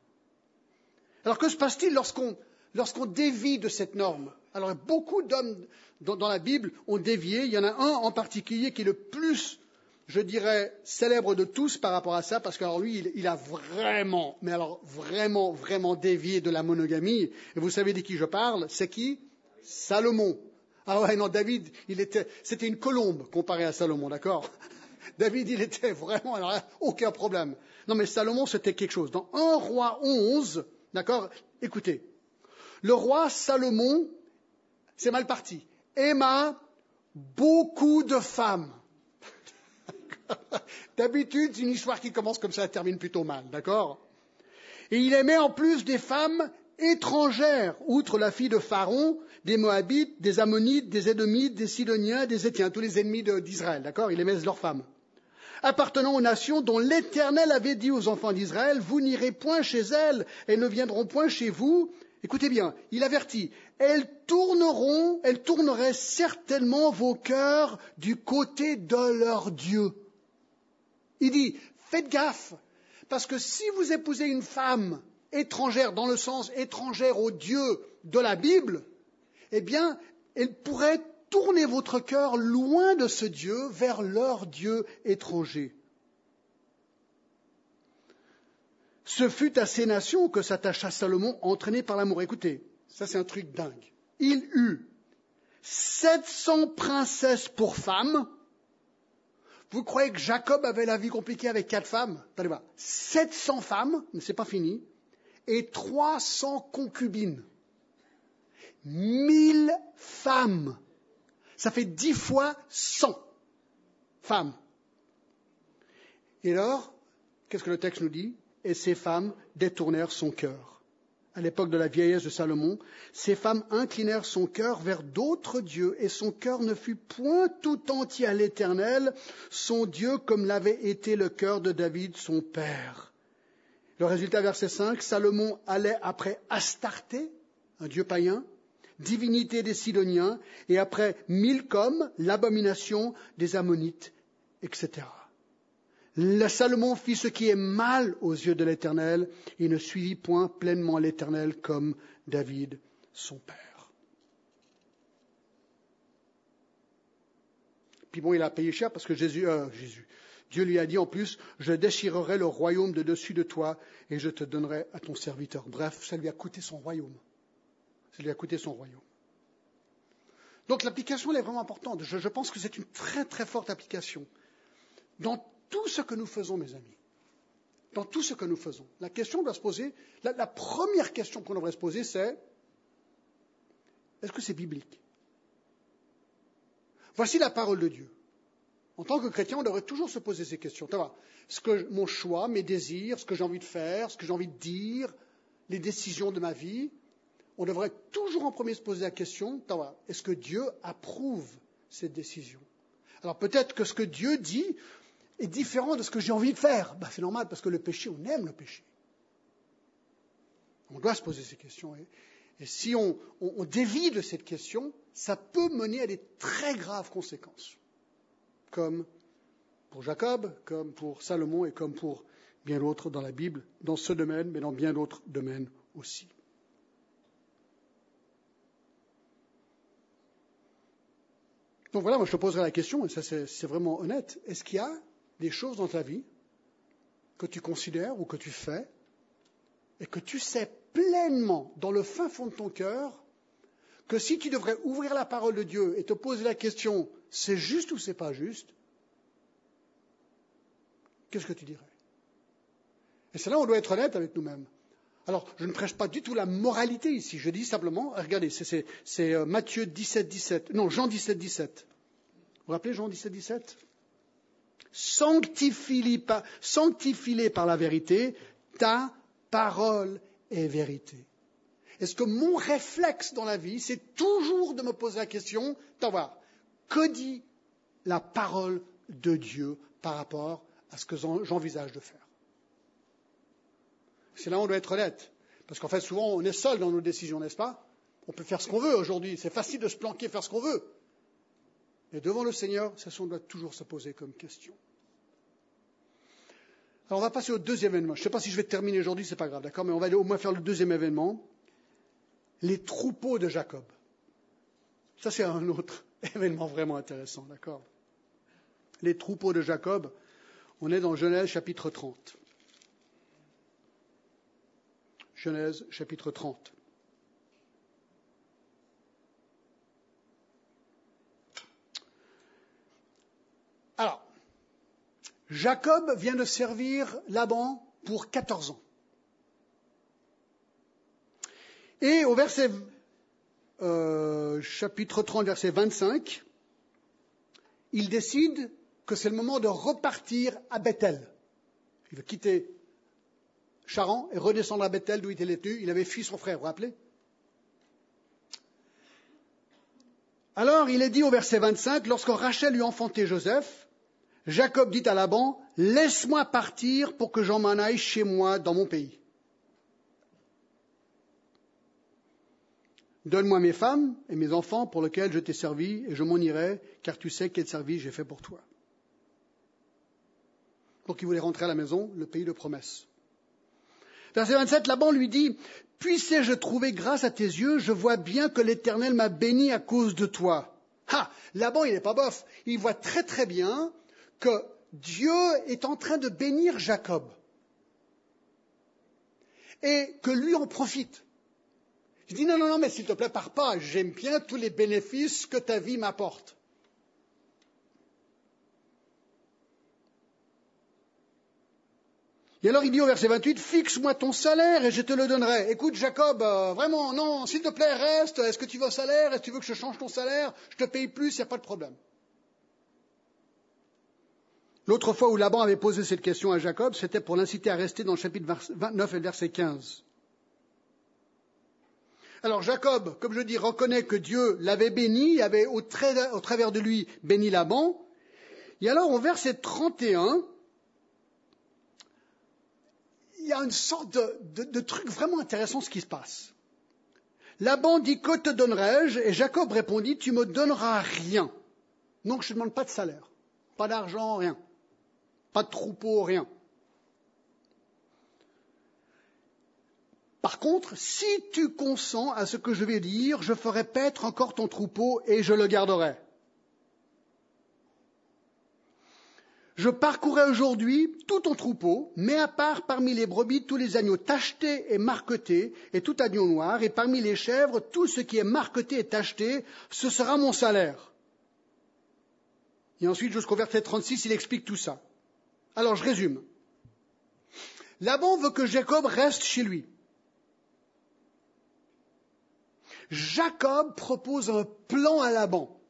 Alors que se passe-t-il lorsqu'on dévie de cette norme? Alors beaucoup d'hommes dans, la Bible ont dévié. Il y en a un en particulier qui est le plus, je dirais, célèbre de tous par rapport à ça, parce que lui, a vraiment, mais alors vraiment, vraiment dévié de la monogamie. Et vous savez de qui je parle? C'est qui? Salomon. Ah ouais, non, David, il était, c'était une colombe comparé à Salomon, d'accord? David, il était vraiment, alors, aucun problème. Non, mais Salomon, c'était quelque chose. Dans 1 roi 11, d'accord Écoutez, le roi Salomon, c'est mal parti, aima beaucoup de femmes. D'habitude, une histoire qui commence comme ça, elle termine plutôt mal, d'accord? Et il aimait en plus des femmes étrangères, outre la fille de Pharaon, des Moabites, des Ammonites, des Édomites, des Sidoniens, des Étiens, tous les ennemis d'Israël, d'accord? Il aimait leurs femmes. Appartenant aux nations dont l'Éternel avait dit aux enfants d'Israël, vous n'irez point chez elles, elles ne viendront point chez vous. Écoutez bien, il avertit, elles tourneront, elles tourneraient certainement vos cœurs du côté de leur Dieu. Il dit, faites gaffe, parce que si vous épousez une femme étrangère dans le sens étrangère au Dieu de la Bible, eh bien, elle pourrait tourner votre cœur loin de ce Dieu vers leur Dieu étranger. Ce fut à ces nations que s'attacha Salomon, entraîné par l'amour. Écoutez, ça c'est un truc dingue. Il eut 700 princesses pour femmes. Vous croyez que Jacob avait la vie compliquée avec quatre femmes? Voir. 700 femmes, mais c'est pas fini, et 300 concubines. 1000 femmes. Ça fait 10 fois 100 femmes. Et alors, qu'est-ce que le texte nous dit? Et ces femmes détournèrent son cœur. À l'époque de la vieillesse de Salomon, ces femmes inclinèrent son cœur vers d'autres dieux, et son cœur ne fut point tout entier à l'Éternel, son Dieu, comme l'avait été le cœur de David, son père. Le résultat, verset 5, Salomon allait après Astarté, un dieu païen, divinité des Sidoniens, et après Milcom, l'abomination des Ammonites, etc. Le Salomon fit ce qui est mal aux yeux de l'Éternel, et ne suivit point pleinement l'Éternel comme David, son père. Puis bon, il a payé cher parce que Jésus, euh, Jésus, Dieu lui a dit en plus, je déchirerai le royaume de dessus de toi et je te donnerai à ton serviteur. Bref, ça lui a coûté son royaume. Ça lui a coûté son royaume. Donc l'application, est vraiment importante. Je, pense que c'est une très très forte application. Dans tout ce que nous faisons, mes amis, dans tout ce que nous faisons, la question doit se poser, la première question qu'on devrait se poser, c'est est-ce que c'est biblique? Voici la parole de Dieu. En tant que chrétien, on devrait toujours se poser ces questions. Ce que mon choix, mes désirs, ce que j'ai envie de faire, ce que j'ai envie de dire, les décisions de ma vie, on devrait toujours en premier se poser la question est-ce que Dieu approuve cette décision? Alors peut-être que ce que Dieu dit est différent de ce que j'ai envie de faire. Ben, c'est normal parce que le péché, on aime le péché. On doit se poser ces questions. Et, si on dévie de cette question, ça peut mener à des très graves conséquences comme pour Jacob, comme pour Salomon et comme pour bien d'autres dans la Bible, dans ce domaine, mais dans bien d'autres domaines aussi. Donc voilà, moi je te poserai la question, et ça c'est vraiment honnête, est-ce qu'il y a des choses dans ta vie que tu considères ou que tu fais et que tu sais pleinement dans le fin fond de ton cœur que si tu devrais ouvrir la parole de Dieu et te poser la question c'est juste ou c'est pas juste, qu'est-ce que tu dirais? Et c'est là où on doit être honnête avec nous-mêmes. Alors, je ne prêche pas du tout la moralité ici. Je dis simplement, regardez, c'est euh, Matthieu 17, 17. Non, Jean 17, 17. Vous vous rappelez Jean 17, 17 Sanctifie-les par, la vérité, ta parole est vérité. Est-ce que mon réflexe dans la vie, c'est toujours de me poser la question, voir, que dit la parole de Dieu par rapport à ce que j'envisage de faire? C'est là où on doit être honnête. Parce qu'en fait, souvent, on est seul dans nos décisions, n'est-ce pas? On peut faire ce qu'on veut aujourd'hui. C'est facile de se planquer, faire ce qu'on veut. Mais devant le Seigneur, c'est ce qu'on doit toujours se poser comme question. Alors, on va passer au deuxième événement. Je ne sais pas si je vais terminer aujourd'hui, ce n'est pas grave, d'accord? Mais on va au moins faire le deuxième événement. Les troupeaux de Jacob. Ça, c'est un autre événement vraiment intéressant, d'accord? Les troupeaux de Jacob, on est dans Genèse chapitre 30. Genèse chapitre 30. Alors, Jacob vient de servir Laban pour 14 ans. Et au verset euh, chapitre 30, verset 25, il décide que c'est le moment de repartir à Bethel. Il veut quitter Charan et redescendre à Bethel d'où il était tenu. Il avait fui son frère, vous vous rappelez? Alors il est dit au verset 25, lorsque Rachel lui enfantait Joseph, Jacob dit à Laban, laisse-moi partir pour que j'en m'en aille chez moi dans mon pays. Donne-moi mes femmes et mes enfants pour lesquels je t'ai servi, et je m'en irai, car tu sais quel service j'ai fait pour toi. Donc il voulait rentrer à la maison, le pays de promesse. Verset 27, Laban lui dit, Puissais-je trouver grâce à tes yeux Je vois bien que l'Éternel m'a béni à cause de toi. Ah, Laban, il n'est pas bof. Il voit très très bien que Dieu est en train de bénir Jacob. Et que lui en profite. Il dit non, non, non, mais s'il te plaît, pars pas. J'aime bien tous les bénéfices que ta vie m'apporte. Et alors il dit au verset 28, fixe-moi ton salaire et je te le donnerai. Écoute Jacob, euh, vraiment, non, s'il te plaît, reste. Est-ce que tu veux un salaire? Est-ce que tu veux que je change ton salaire? Je te paye plus, il n'y a pas de problème. L'autre fois où Laban avait posé cette question à Jacob, c'était pour l'inciter à rester dans le chapitre 29 et le verset 15. Alors Jacob, comme je dis, reconnaît que Dieu l'avait béni, avait au, travers de lui béni Laban. Et alors au verset 31, il y a une sorte de, truc vraiment intéressant ce qui se passe. Laban dit Que te donnerai-je? Et Jacob répondit Tu me donneras rien. Donc je ne demande pas de salaire, pas d'argent, rien. Pas de troupeau, rien. Par contre, si tu consens à ce que je vais dire, je ferai paître encore ton troupeau et je le garderai. Je parcourrai aujourd'hui tout ton troupeau, mais à part parmi les brebis tous les agneaux tachetés et marquetés, et tout agneau noir, et parmi les chèvres tout ce qui est marqueté et tacheté, ce sera mon salaire. Et ensuite, jusqu'au verset 36, il explique tout ça. Alors je résume. Laban veut que Jacob reste chez lui. Jacob propose un plan à Laban.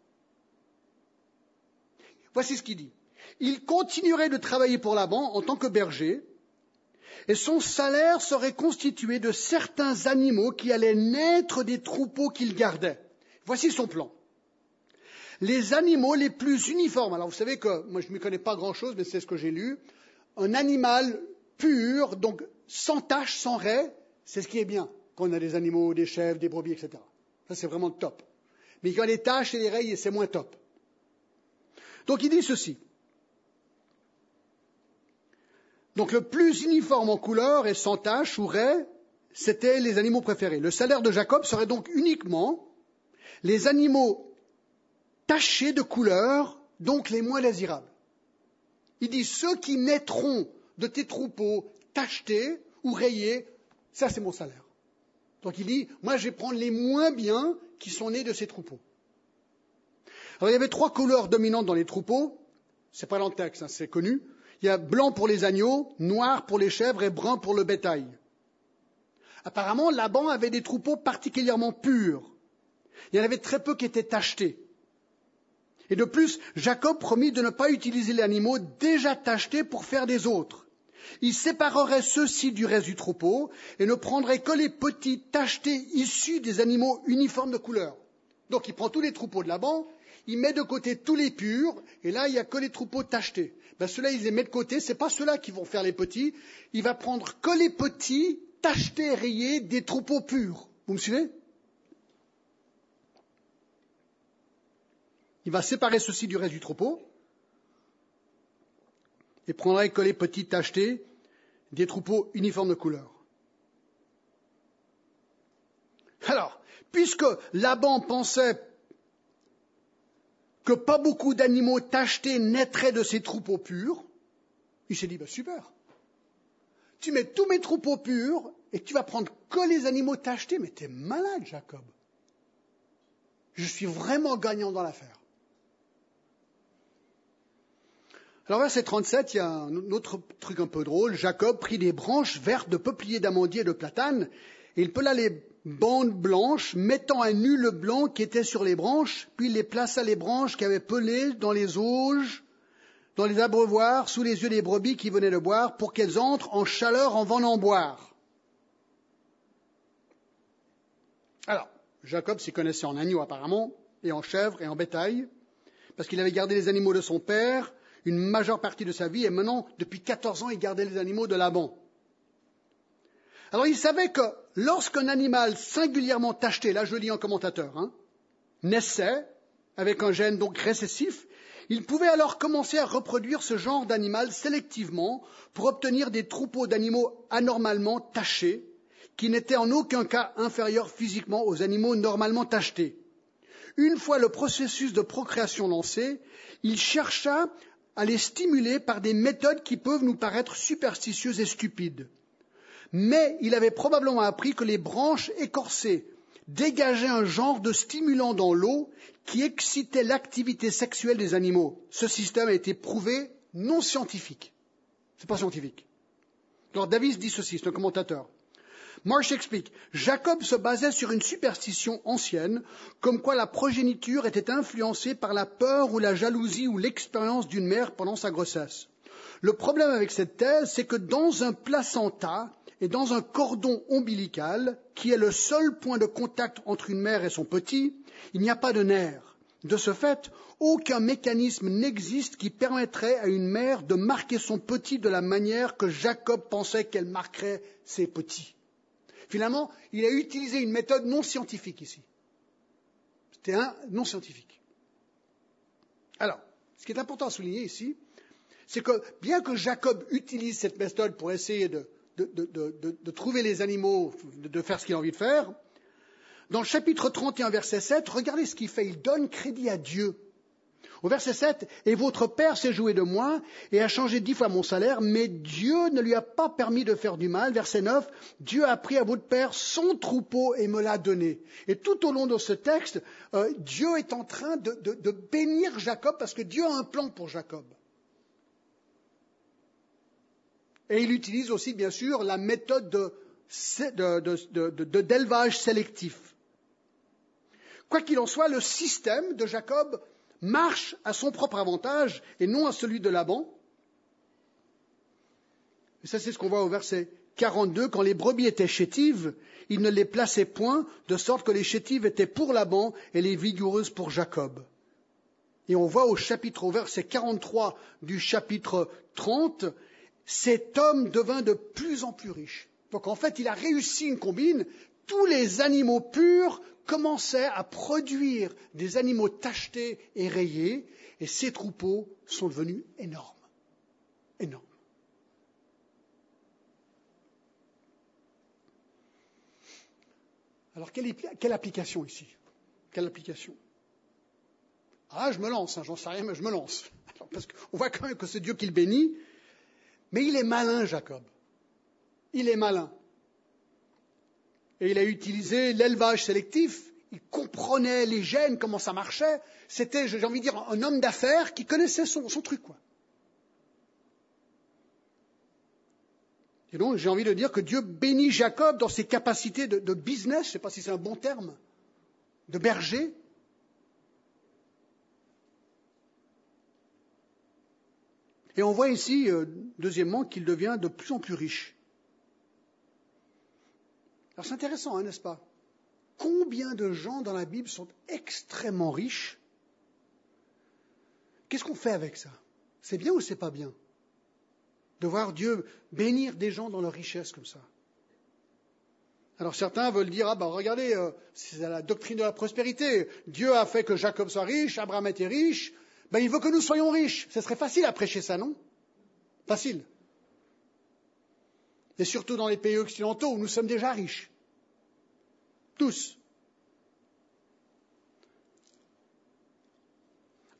Voici ce qu'il dit. Il continuerait de travailler pour Laban en tant que berger, et son salaire serait constitué de certains animaux qui allaient naître des troupeaux qu'il gardait. Voici son plan les animaux les plus uniformes. Alors vous savez que moi je ne m'y connais pas grand-chose, mais c'est ce que j'ai lu. Un animal pur, donc sans tache, sans raie, c'est ce qui est bien. Quand on a des animaux, des chèvres, des brebis, etc. Ça c'est vraiment top. Mais quand il y a des taches et des raies, c'est moins top. Donc il dit ceci. Donc le plus uniforme en couleur et sans tache ou raie, c'était les animaux préférés. Le salaire de Jacob serait donc uniquement les animaux tachés de couleur, donc les moins désirables. Il dit ceux qui naîtront de tes troupeaux tachetés ou rayés, ça c'est mon salaire. Donc il dit, moi je vais prendre les moins bien qui sont nés de ces troupeaux. Alors il y avait trois couleurs dominantes dans les troupeaux, c'est pas dans le texte, hein, c'est connu. Il y a blanc pour les agneaux, noir pour les chèvres et brun pour le bétail. Apparemment, Laban avait des troupeaux particulièrement purs. Il y en avait très peu qui étaient tachetés. Et de plus, Jacob promit de ne pas utiliser les animaux déjà tachetés pour faire des autres. Il séparerait ceux-ci du reste du troupeau et ne prendrait que les petits tachetés issus des animaux uniformes de couleur. Donc il prend tous les troupeaux de Laban, il met de côté tous les purs, et là il n'y a que les troupeaux tachetés. Ben, ceux-là, il les met de côté, ce n'est pas ceux-là qui vont faire les petits, il va prendre que les petits tachetés et rayés des troupeaux purs. Vous me suivez? Il va séparer ceci du reste du troupeau et prendra que les petits tachetés des troupeaux uniformes de couleur. Alors, puisque Laban pensait que pas beaucoup d'animaux tachetés naîtraient de ces troupeaux purs, il s'est dit, bah super, tu mets tous mes troupeaux purs et tu vas prendre que les animaux tachetés, mais t'es malade, Jacob. Je suis vraiment gagnant dans l'affaire. Alors verset 37, il y a un autre truc un peu drôle. Jacob prit des branches vertes de peuplier, d'amandier et de platane, et il pela les bandes blanches, mettant à nu le blanc qui était sur les branches, puis il les plaça les branches qui avaient pelé dans les auges, dans les abreuvoirs, sous les yeux des brebis qui venaient de boire, pour qu'elles entrent en chaleur en venant boire. Alors, Jacob s'y connaissait en agneau apparemment, et en chèvre et en bétail, parce qu'il avait gardé les animaux de son père, une majeure partie de sa vie et maintenant, depuis 14 ans, il gardait les animaux de Laban. Alors il savait que lorsqu'un animal singulièrement tacheté, là je le dis en commentateur, hein, naissait avec un gène donc récessif, Il pouvait alors commencer à reproduire ce genre d'animal sélectivement pour obtenir des troupeaux d'animaux anormalement tachés, qui n'étaient en aucun cas inférieurs physiquement aux animaux normalement tachetés. Une fois le processus de procréation lancé, il chercha à les stimuler par des méthodes qui peuvent nous paraître superstitieuses et stupides. Mais il avait probablement appris que les branches écorcées dégageait un genre de stimulant dans l'eau qui excitait l'activité sexuelle des animaux. Ce système a été prouvé non scientifique. C'est pas scientifique. Alors Davis dit ceci, c'est un commentateur. Marsh explique, Jacob se basait sur une superstition ancienne, comme quoi la progéniture était influencée par la peur ou la jalousie ou l'expérience d'une mère pendant sa grossesse. Le problème avec cette thèse, c'est que dans un placenta, et dans un cordon ombilical, qui est le seul point de contact entre une mère et son petit, il n'y a pas de nerf. De ce fait, aucun mécanisme n'existe qui permettrait à une mère de marquer son petit de la manière que Jacob pensait qu'elle marquerait ses petits. Finalement, il a utilisé une méthode non scientifique ici. C'était un non scientifique. Alors, ce qui est important à souligner ici, c'est que bien que Jacob utilise cette méthode pour essayer de de, trouver les animaux, de, faire ce qu'il a envie de faire. Dans le chapitre 31, verset 7, regardez ce qu'il fait. Il donne crédit à Dieu. Au verset 7, et votre père s'est joué de moi et a changé dix fois mon salaire, mais Dieu ne lui a pas permis de faire du mal. Verset 9, Dieu a pris à votre père son troupeau et me l'a donné. Et tout au long de ce texte, euh, Dieu est en train de bénir Jacob parce que Dieu a un plan pour Jacob. Et il utilise aussi, bien sûr, la méthode d'élevage sélectif. Quoi qu'il en soit, le système de Jacob marche à son propre avantage et non à celui de Laban. Et ça, c'est ce qu'on voit au verset 42. Quand les brebis étaient chétives, il ne les plaçait point, de sorte que les chétives étaient pour Laban et les vigoureuses pour Jacob. Et on voit au chapitre, au verset 43 du chapitre 30, cet homme devint de plus en plus riche. Donc en fait, il a réussi une combine. Tous les animaux purs commençaient à produire des animaux tachetés et rayés, et ces troupeaux sont devenus énormes. Énormes. Alors, quelle, application ici? Quelle application? Ah, je me lance, hein, j'en sais rien, mais je me lance. parce qu'on voit quand même que c'est Dieu qui le bénit, mais il est malin, Jacob. Il est malin. Et il a utilisé l'élevage sélectif. Il comprenait les gènes, comment ça marchait. C'était, j'ai envie de dire, un homme d'affaires qui connaissait son, truc, quoi. Et donc, j'ai envie de dire que Dieu bénit Jacob dans ses capacités de, de business, je ne sais pas si c'est un bon terme, de berger, Et on voit ici, euh, deuxièmement, qu'il devient de plus en plus riche. Alors c'est intéressant, hein, n'est-ce pas? Combien de gens dans la Bible sont extrêmement riches? Qu'est-ce qu'on fait avec ça? C'est bien ou c'est pas bien? De voir Dieu bénir des gens dans leur richesse comme ça. Alors certains veulent dire, ah ben regardez, euh, c'est la doctrine de la prospérité. Dieu a fait que Jacob soit riche, Abraham était riche, ben, il veut que nous soyons riches. Ce serait facile à prêcher ça, non? Facile. Et surtout dans les pays occidentaux où nous sommes déjà riches. Tous.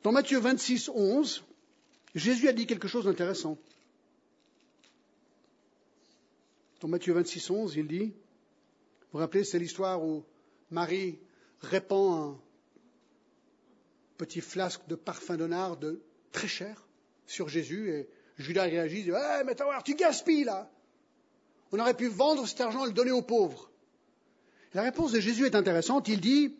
Dans Matthieu 26, 11, Jésus a dit quelque chose d'intéressant. Dans Matthieu 26, 11, il dit, vous vous rappelez, c'est l'histoire où Marie répand un, petit flasque de parfum de très cher sur Jésus et Judas réagit, dit, hey, mais tu gaspilles là. On aurait pu vendre cet argent et le donner aux pauvres. La réponse de Jésus est intéressante. Il dit,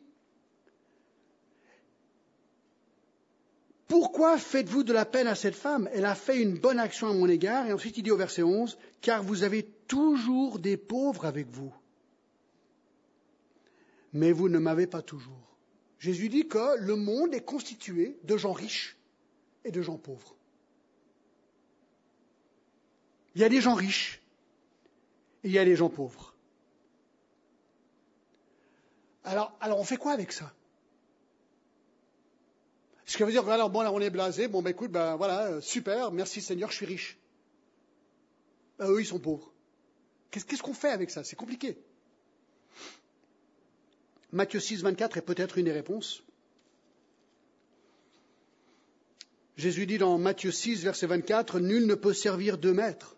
Pourquoi faites-vous de la peine à cette femme? Elle a fait une bonne action à mon égard. Et ensuite il dit au verset 11, Car vous avez toujours des pauvres avec vous. Mais vous ne m'avez pas toujours. Jésus dit que le monde est constitué de gens riches et de gens pauvres. Il y a des gens riches et il y a des gens pauvres. Alors, alors on fait quoi avec ça? Est-ce qui veut dire, voilà, bon, là, on est blasé, bon, ben écoute, ben voilà, super, merci Seigneur, je suis riche. Ben, eux, ils sont pauvres. Qu'est-ce qu'on fait avec ça? C'est compliqué. Matthieu 6, 24 est peut-être une des réponses. Jésus dit dans Matthieu 6, verset 24, Nul ne peut servir deux maîtres,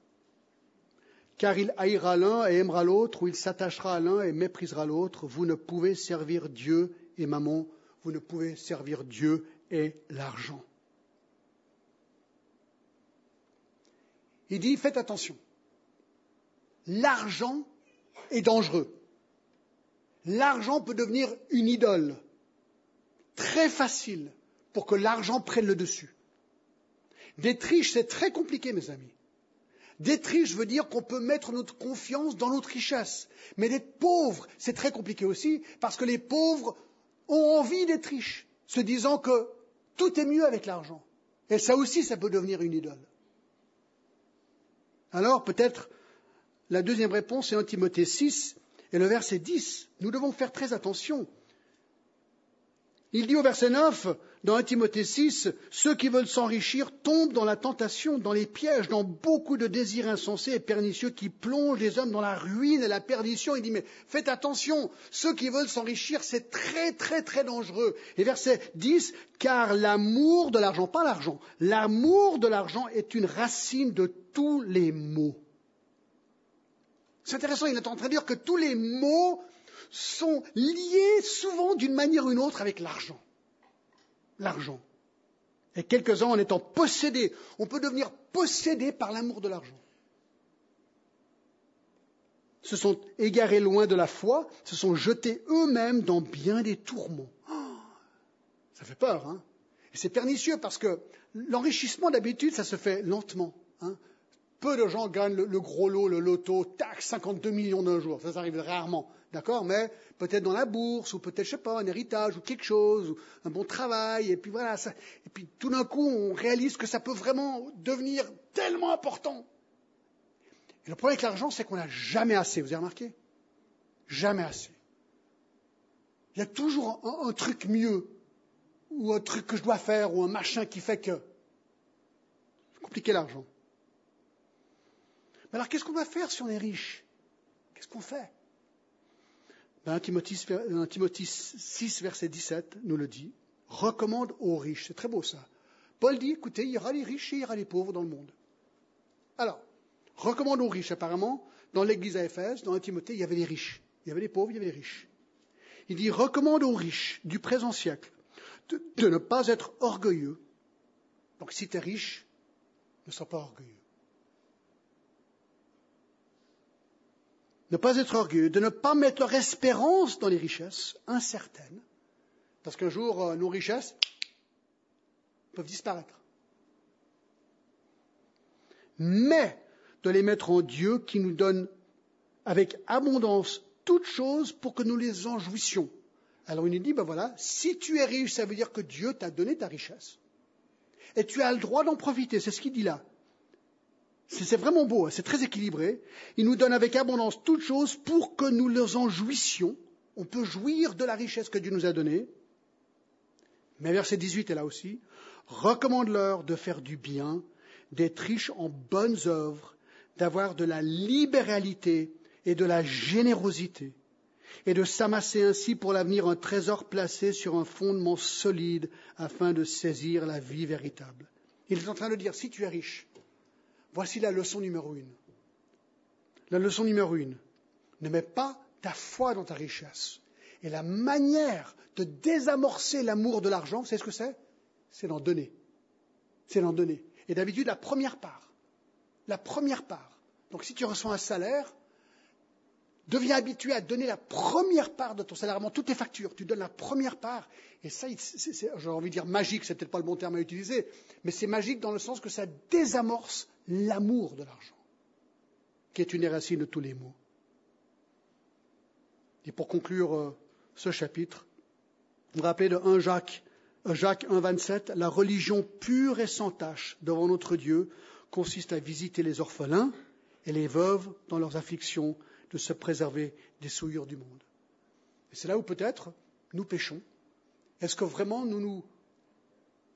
car il haïra l'un et aimera l'autre, ou il s'attachera à l'un et méprisera l'autre. Vous ne pouvez servir Dieu et maman, vous ne pouvez servir Dieu et l'argent. Il dit, faites attention. L'argent est dangereux. L'argent peut devenir une idole très facile pour que l'argent prenne le dessus. D'être c'est très compliqué, mes amis. D'être veut dire qu'on peut mettre notre confiance dans notre richesse. Mais d'être pauvre, c'est très compliqué aussi, parce que les pauvres ont envie d'être riches, se disant que tout est mieux avec l'argent. Et ça aussi, ça peut devenir une idole. Alors, peut-être, la deuxième réponse est en Timothée 6 et le verset 10. Nous devons faire très attention. Il dit au verset 9, dans 1 Timothée 6, ceux qui veulent s'enrichir tombent dans la tentation, dans les pièges, dans beaucoup de désirs insensés et pernicieux qui plongent les hommes dans la ruine et la perdition. Il dit, mais faites attention, ceux qui veulent s'enrichir, c'est très, très, très dangereux. Et verset 10, car l'amour de l'argent, pas l'argent, l'amour de l'argent est une racine de tous les maux. C'est intéressant, il est en train de dire que tous les maux sont liés souvent d'une manière ou d'une autre avec l'argent. L'argent. Et quelques-uns en étant possédés, on peut devenir possédé par l'amour de l'argent. Se sont égarés loin de la foi, se sont jetés eux-mêmes dans bien des tourments. Oh, ça fait peur, hein Et c'est pernicieux parce que l'enrichissement d'habitude, ça se fait lentement. Hein peu de gens gagnent le, gros lot, le loto, tac, 52 millions d'un jour. Ça, arrive rarement. D'accord? Mais peut-être dans la bourse, ou peut-être, je sais pas, un héritage, ou quelque chose, ou un bon travail, et puis voilà. Ça, et puis tout d'un coup, on réalise que ça peut vraiment devenir tellement important. Et le problème avec l'argent, c'est qu'on n'a jamais assez. Vous avez remarqué? Jamais assez. Il y a toujours un, un, truc mieux, ou un truc que je dois faire, ou un machin qui fait que. C'est compliqué l'argent. Alors qu'est-ce qu'on va faire si on est riche? Qu'est-ce qu'on fait? Ben, Timothée, 6, verset 17 nous le dit. Recommande aux riches. C'est très beau ça. Paul dit, écoutez, il y aura les riches et il y aura les pauvres dans le monde. Alors, recommande aux riches, apparemment, dans l'église à Éphèse, dans Timothée, il y avait les riches. Il y avait les pauvres, il y avait les riches. Il dit, recommande aux riches du présent siècle de, de ne pas être orgueilleux. Donc si tu es riche, ne sois pas orgueilleux. Ne pas être orgueilleux, de ne pas mettre leur espérance dans les richesses incertaines, parce qu'un jour, euh, nos richesses peuvent disparaître. Mais de les mettre en Dieu qui nous donne avec abondance toutes choses pour que nous les en jouissions. Alors il nous dit, ben voilà, si tu es riche, ça veut dire que Dieu t'a donné ta richesse. Et tu as le droit d'en profiter, c'est ce qu'il dit là. C'est vraiment beau, hein, c'est très équilibré. Il nous donne avec abondance toutes choses pour que nous les en jouissions. On peut jouir de la richesse que Dieu nous a donnée. Mais verset 18 est là aussi. Recommande-leur de faire du bien, d'être riches en bonnes œuvres, d'avoir de la libéralité et de la générosité, et de s'amasser ainsi pour l'avenir un trésor placé sur un fondement solide afin de saisir la vie véritable. Il est en train de dire, si tu es riche, Voici la leçon numéro une. La leçon numéro une. Ne mets pas ta foi dans ta richesse. Et la manière de désamorcer l'amour de l'argent, savez ce que c'est? C'est d'en donner. C'est d'en donner. Et d'habitude, la première part. La première part. Donc si tu reçois un salaire, deviens habitué à donner la première part de ton salaire. Avant toutes tes factures, tu donnes la première part. Et ça, j'ai envie de dire magique, c'est peut-être pas le bon terme à utiliser, mais c'est magique dans le sens que ça désamorce l'amour de l'argent, qui est une des racines de tous les maux. Et pour conclure euh, ce chapitre, vous vous rappelez de 1 Jacques, Jacques 1,27, la religion pure et sans tache devant notre Dieu consiste à visiter les orphelins et les veuves dans leurs afflictions, de se préserver des souillures du monde. Et c'est là où peut-être nous péchons. Est-ce que vraiment nous nous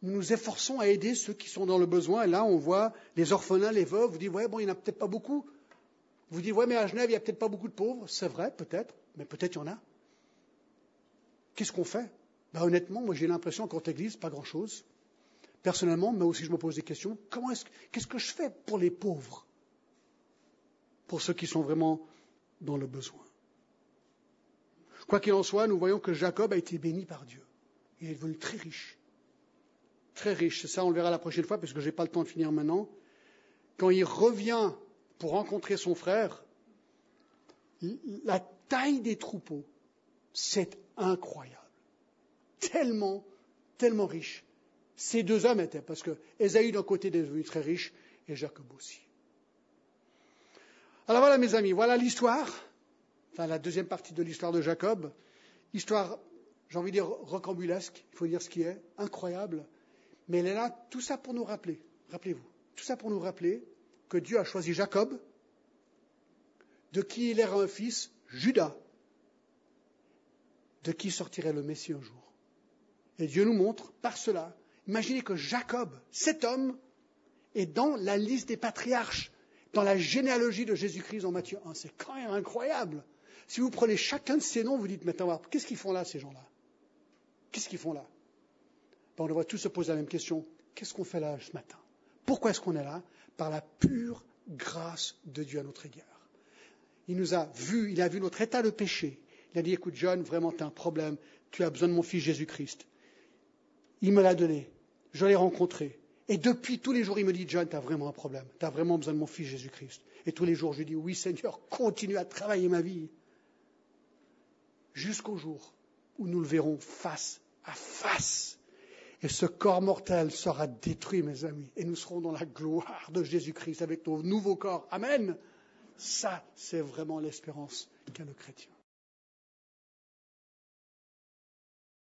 nous nous efforçons à aider ceux qui sont dans le besoin? Et là, on voit les orphelins, les veuves. Vous dites, ouais, bon, il n'y en a peut-être pas beaucoup. Vous dites, ouais, mais à Genève, il n'y a peut-être pas beaucoup de pauvres. C'est vrai, peut-être, mais peut-être il y en a. Qu'est-ce qu'on fait? Ben, Honnêtement, moi, j'ai l'impression qu'en Église, pas grand-chose. Personnellement, mais aussi je me pose des questions. Comment est-ce, qu'est-ce que je fais pour les pauvres? Pour ceux qui sont vraiment dans le besoin. Quoi qu'il en soit, nous voyons que Jacob a été béni par Dieu. Il est devenu très riche. Très riche. Ça, on le verra la prochaine fois, parce que je n'ai pas le temps de finir maintenant. Quand il revient pour rencontrer son frère, la taille des troupeaux, c'est incroyable. Tellement, tellement riche. Ces deux hommes étaient, parce que d'un côté est devenu très riche et Jacob aussi. Alors voilà mes amis, voilà l'histoire enfin la deuxième partie de l'histoire de Jacob, histoire, j'ai envie de dire, rocambolesque, il faut dire ce qui est, incroyable, mais elle est là, tout ça pour nous rappeler, rappelez-vous, tout ça pour nous rappeler que Dieu a choisi Jacob, de qui il era un fils, Judas, de qui sortirait le Messie un jour. Et Dieu nous montre par cela, imaginez que Jacob, cet homme, est dans la liste des patriarches, dans la généalogie de Jésus-Christ en Matthieu 1. C'est quand même incroyable. Si vous prenez chacun de ces noms, vous dites maintenant, qu'est-ce qu'ils font là, ces gens-là? Qu'est-ce qu'ils font là? Ben, On devrait tous se poser la même question. Qu'est-ce qu'on fait là ce matin? Pourquoi est-ce qu'on est là? Par la pure grâce de Dieu à notre égard. Il nous a vu, il a vu notre état de péché. Il a dit, écoute John, vraiment tu as un problème, tu as besoin de mon fils Jésus-Christ. Il me l'a donné, je l'ai rencontré. Et depuis tous les jours, il me dit, John, tu as vraiment un problème, tu as vraiment besoin de mon fils Jésus-Christ. Et tous les jours, je lui dis, oui Seigneur, continue à travailler ma vie jusqu'au jour où nous le verrons face à face. Et ce corps mortel sera détruit, mes amis, et nous serons dans la gloire de Jésus-Christ avec nos nouveaux corps. Amen. Ça, c'est vraiment l'espérance qu'a le chrétien.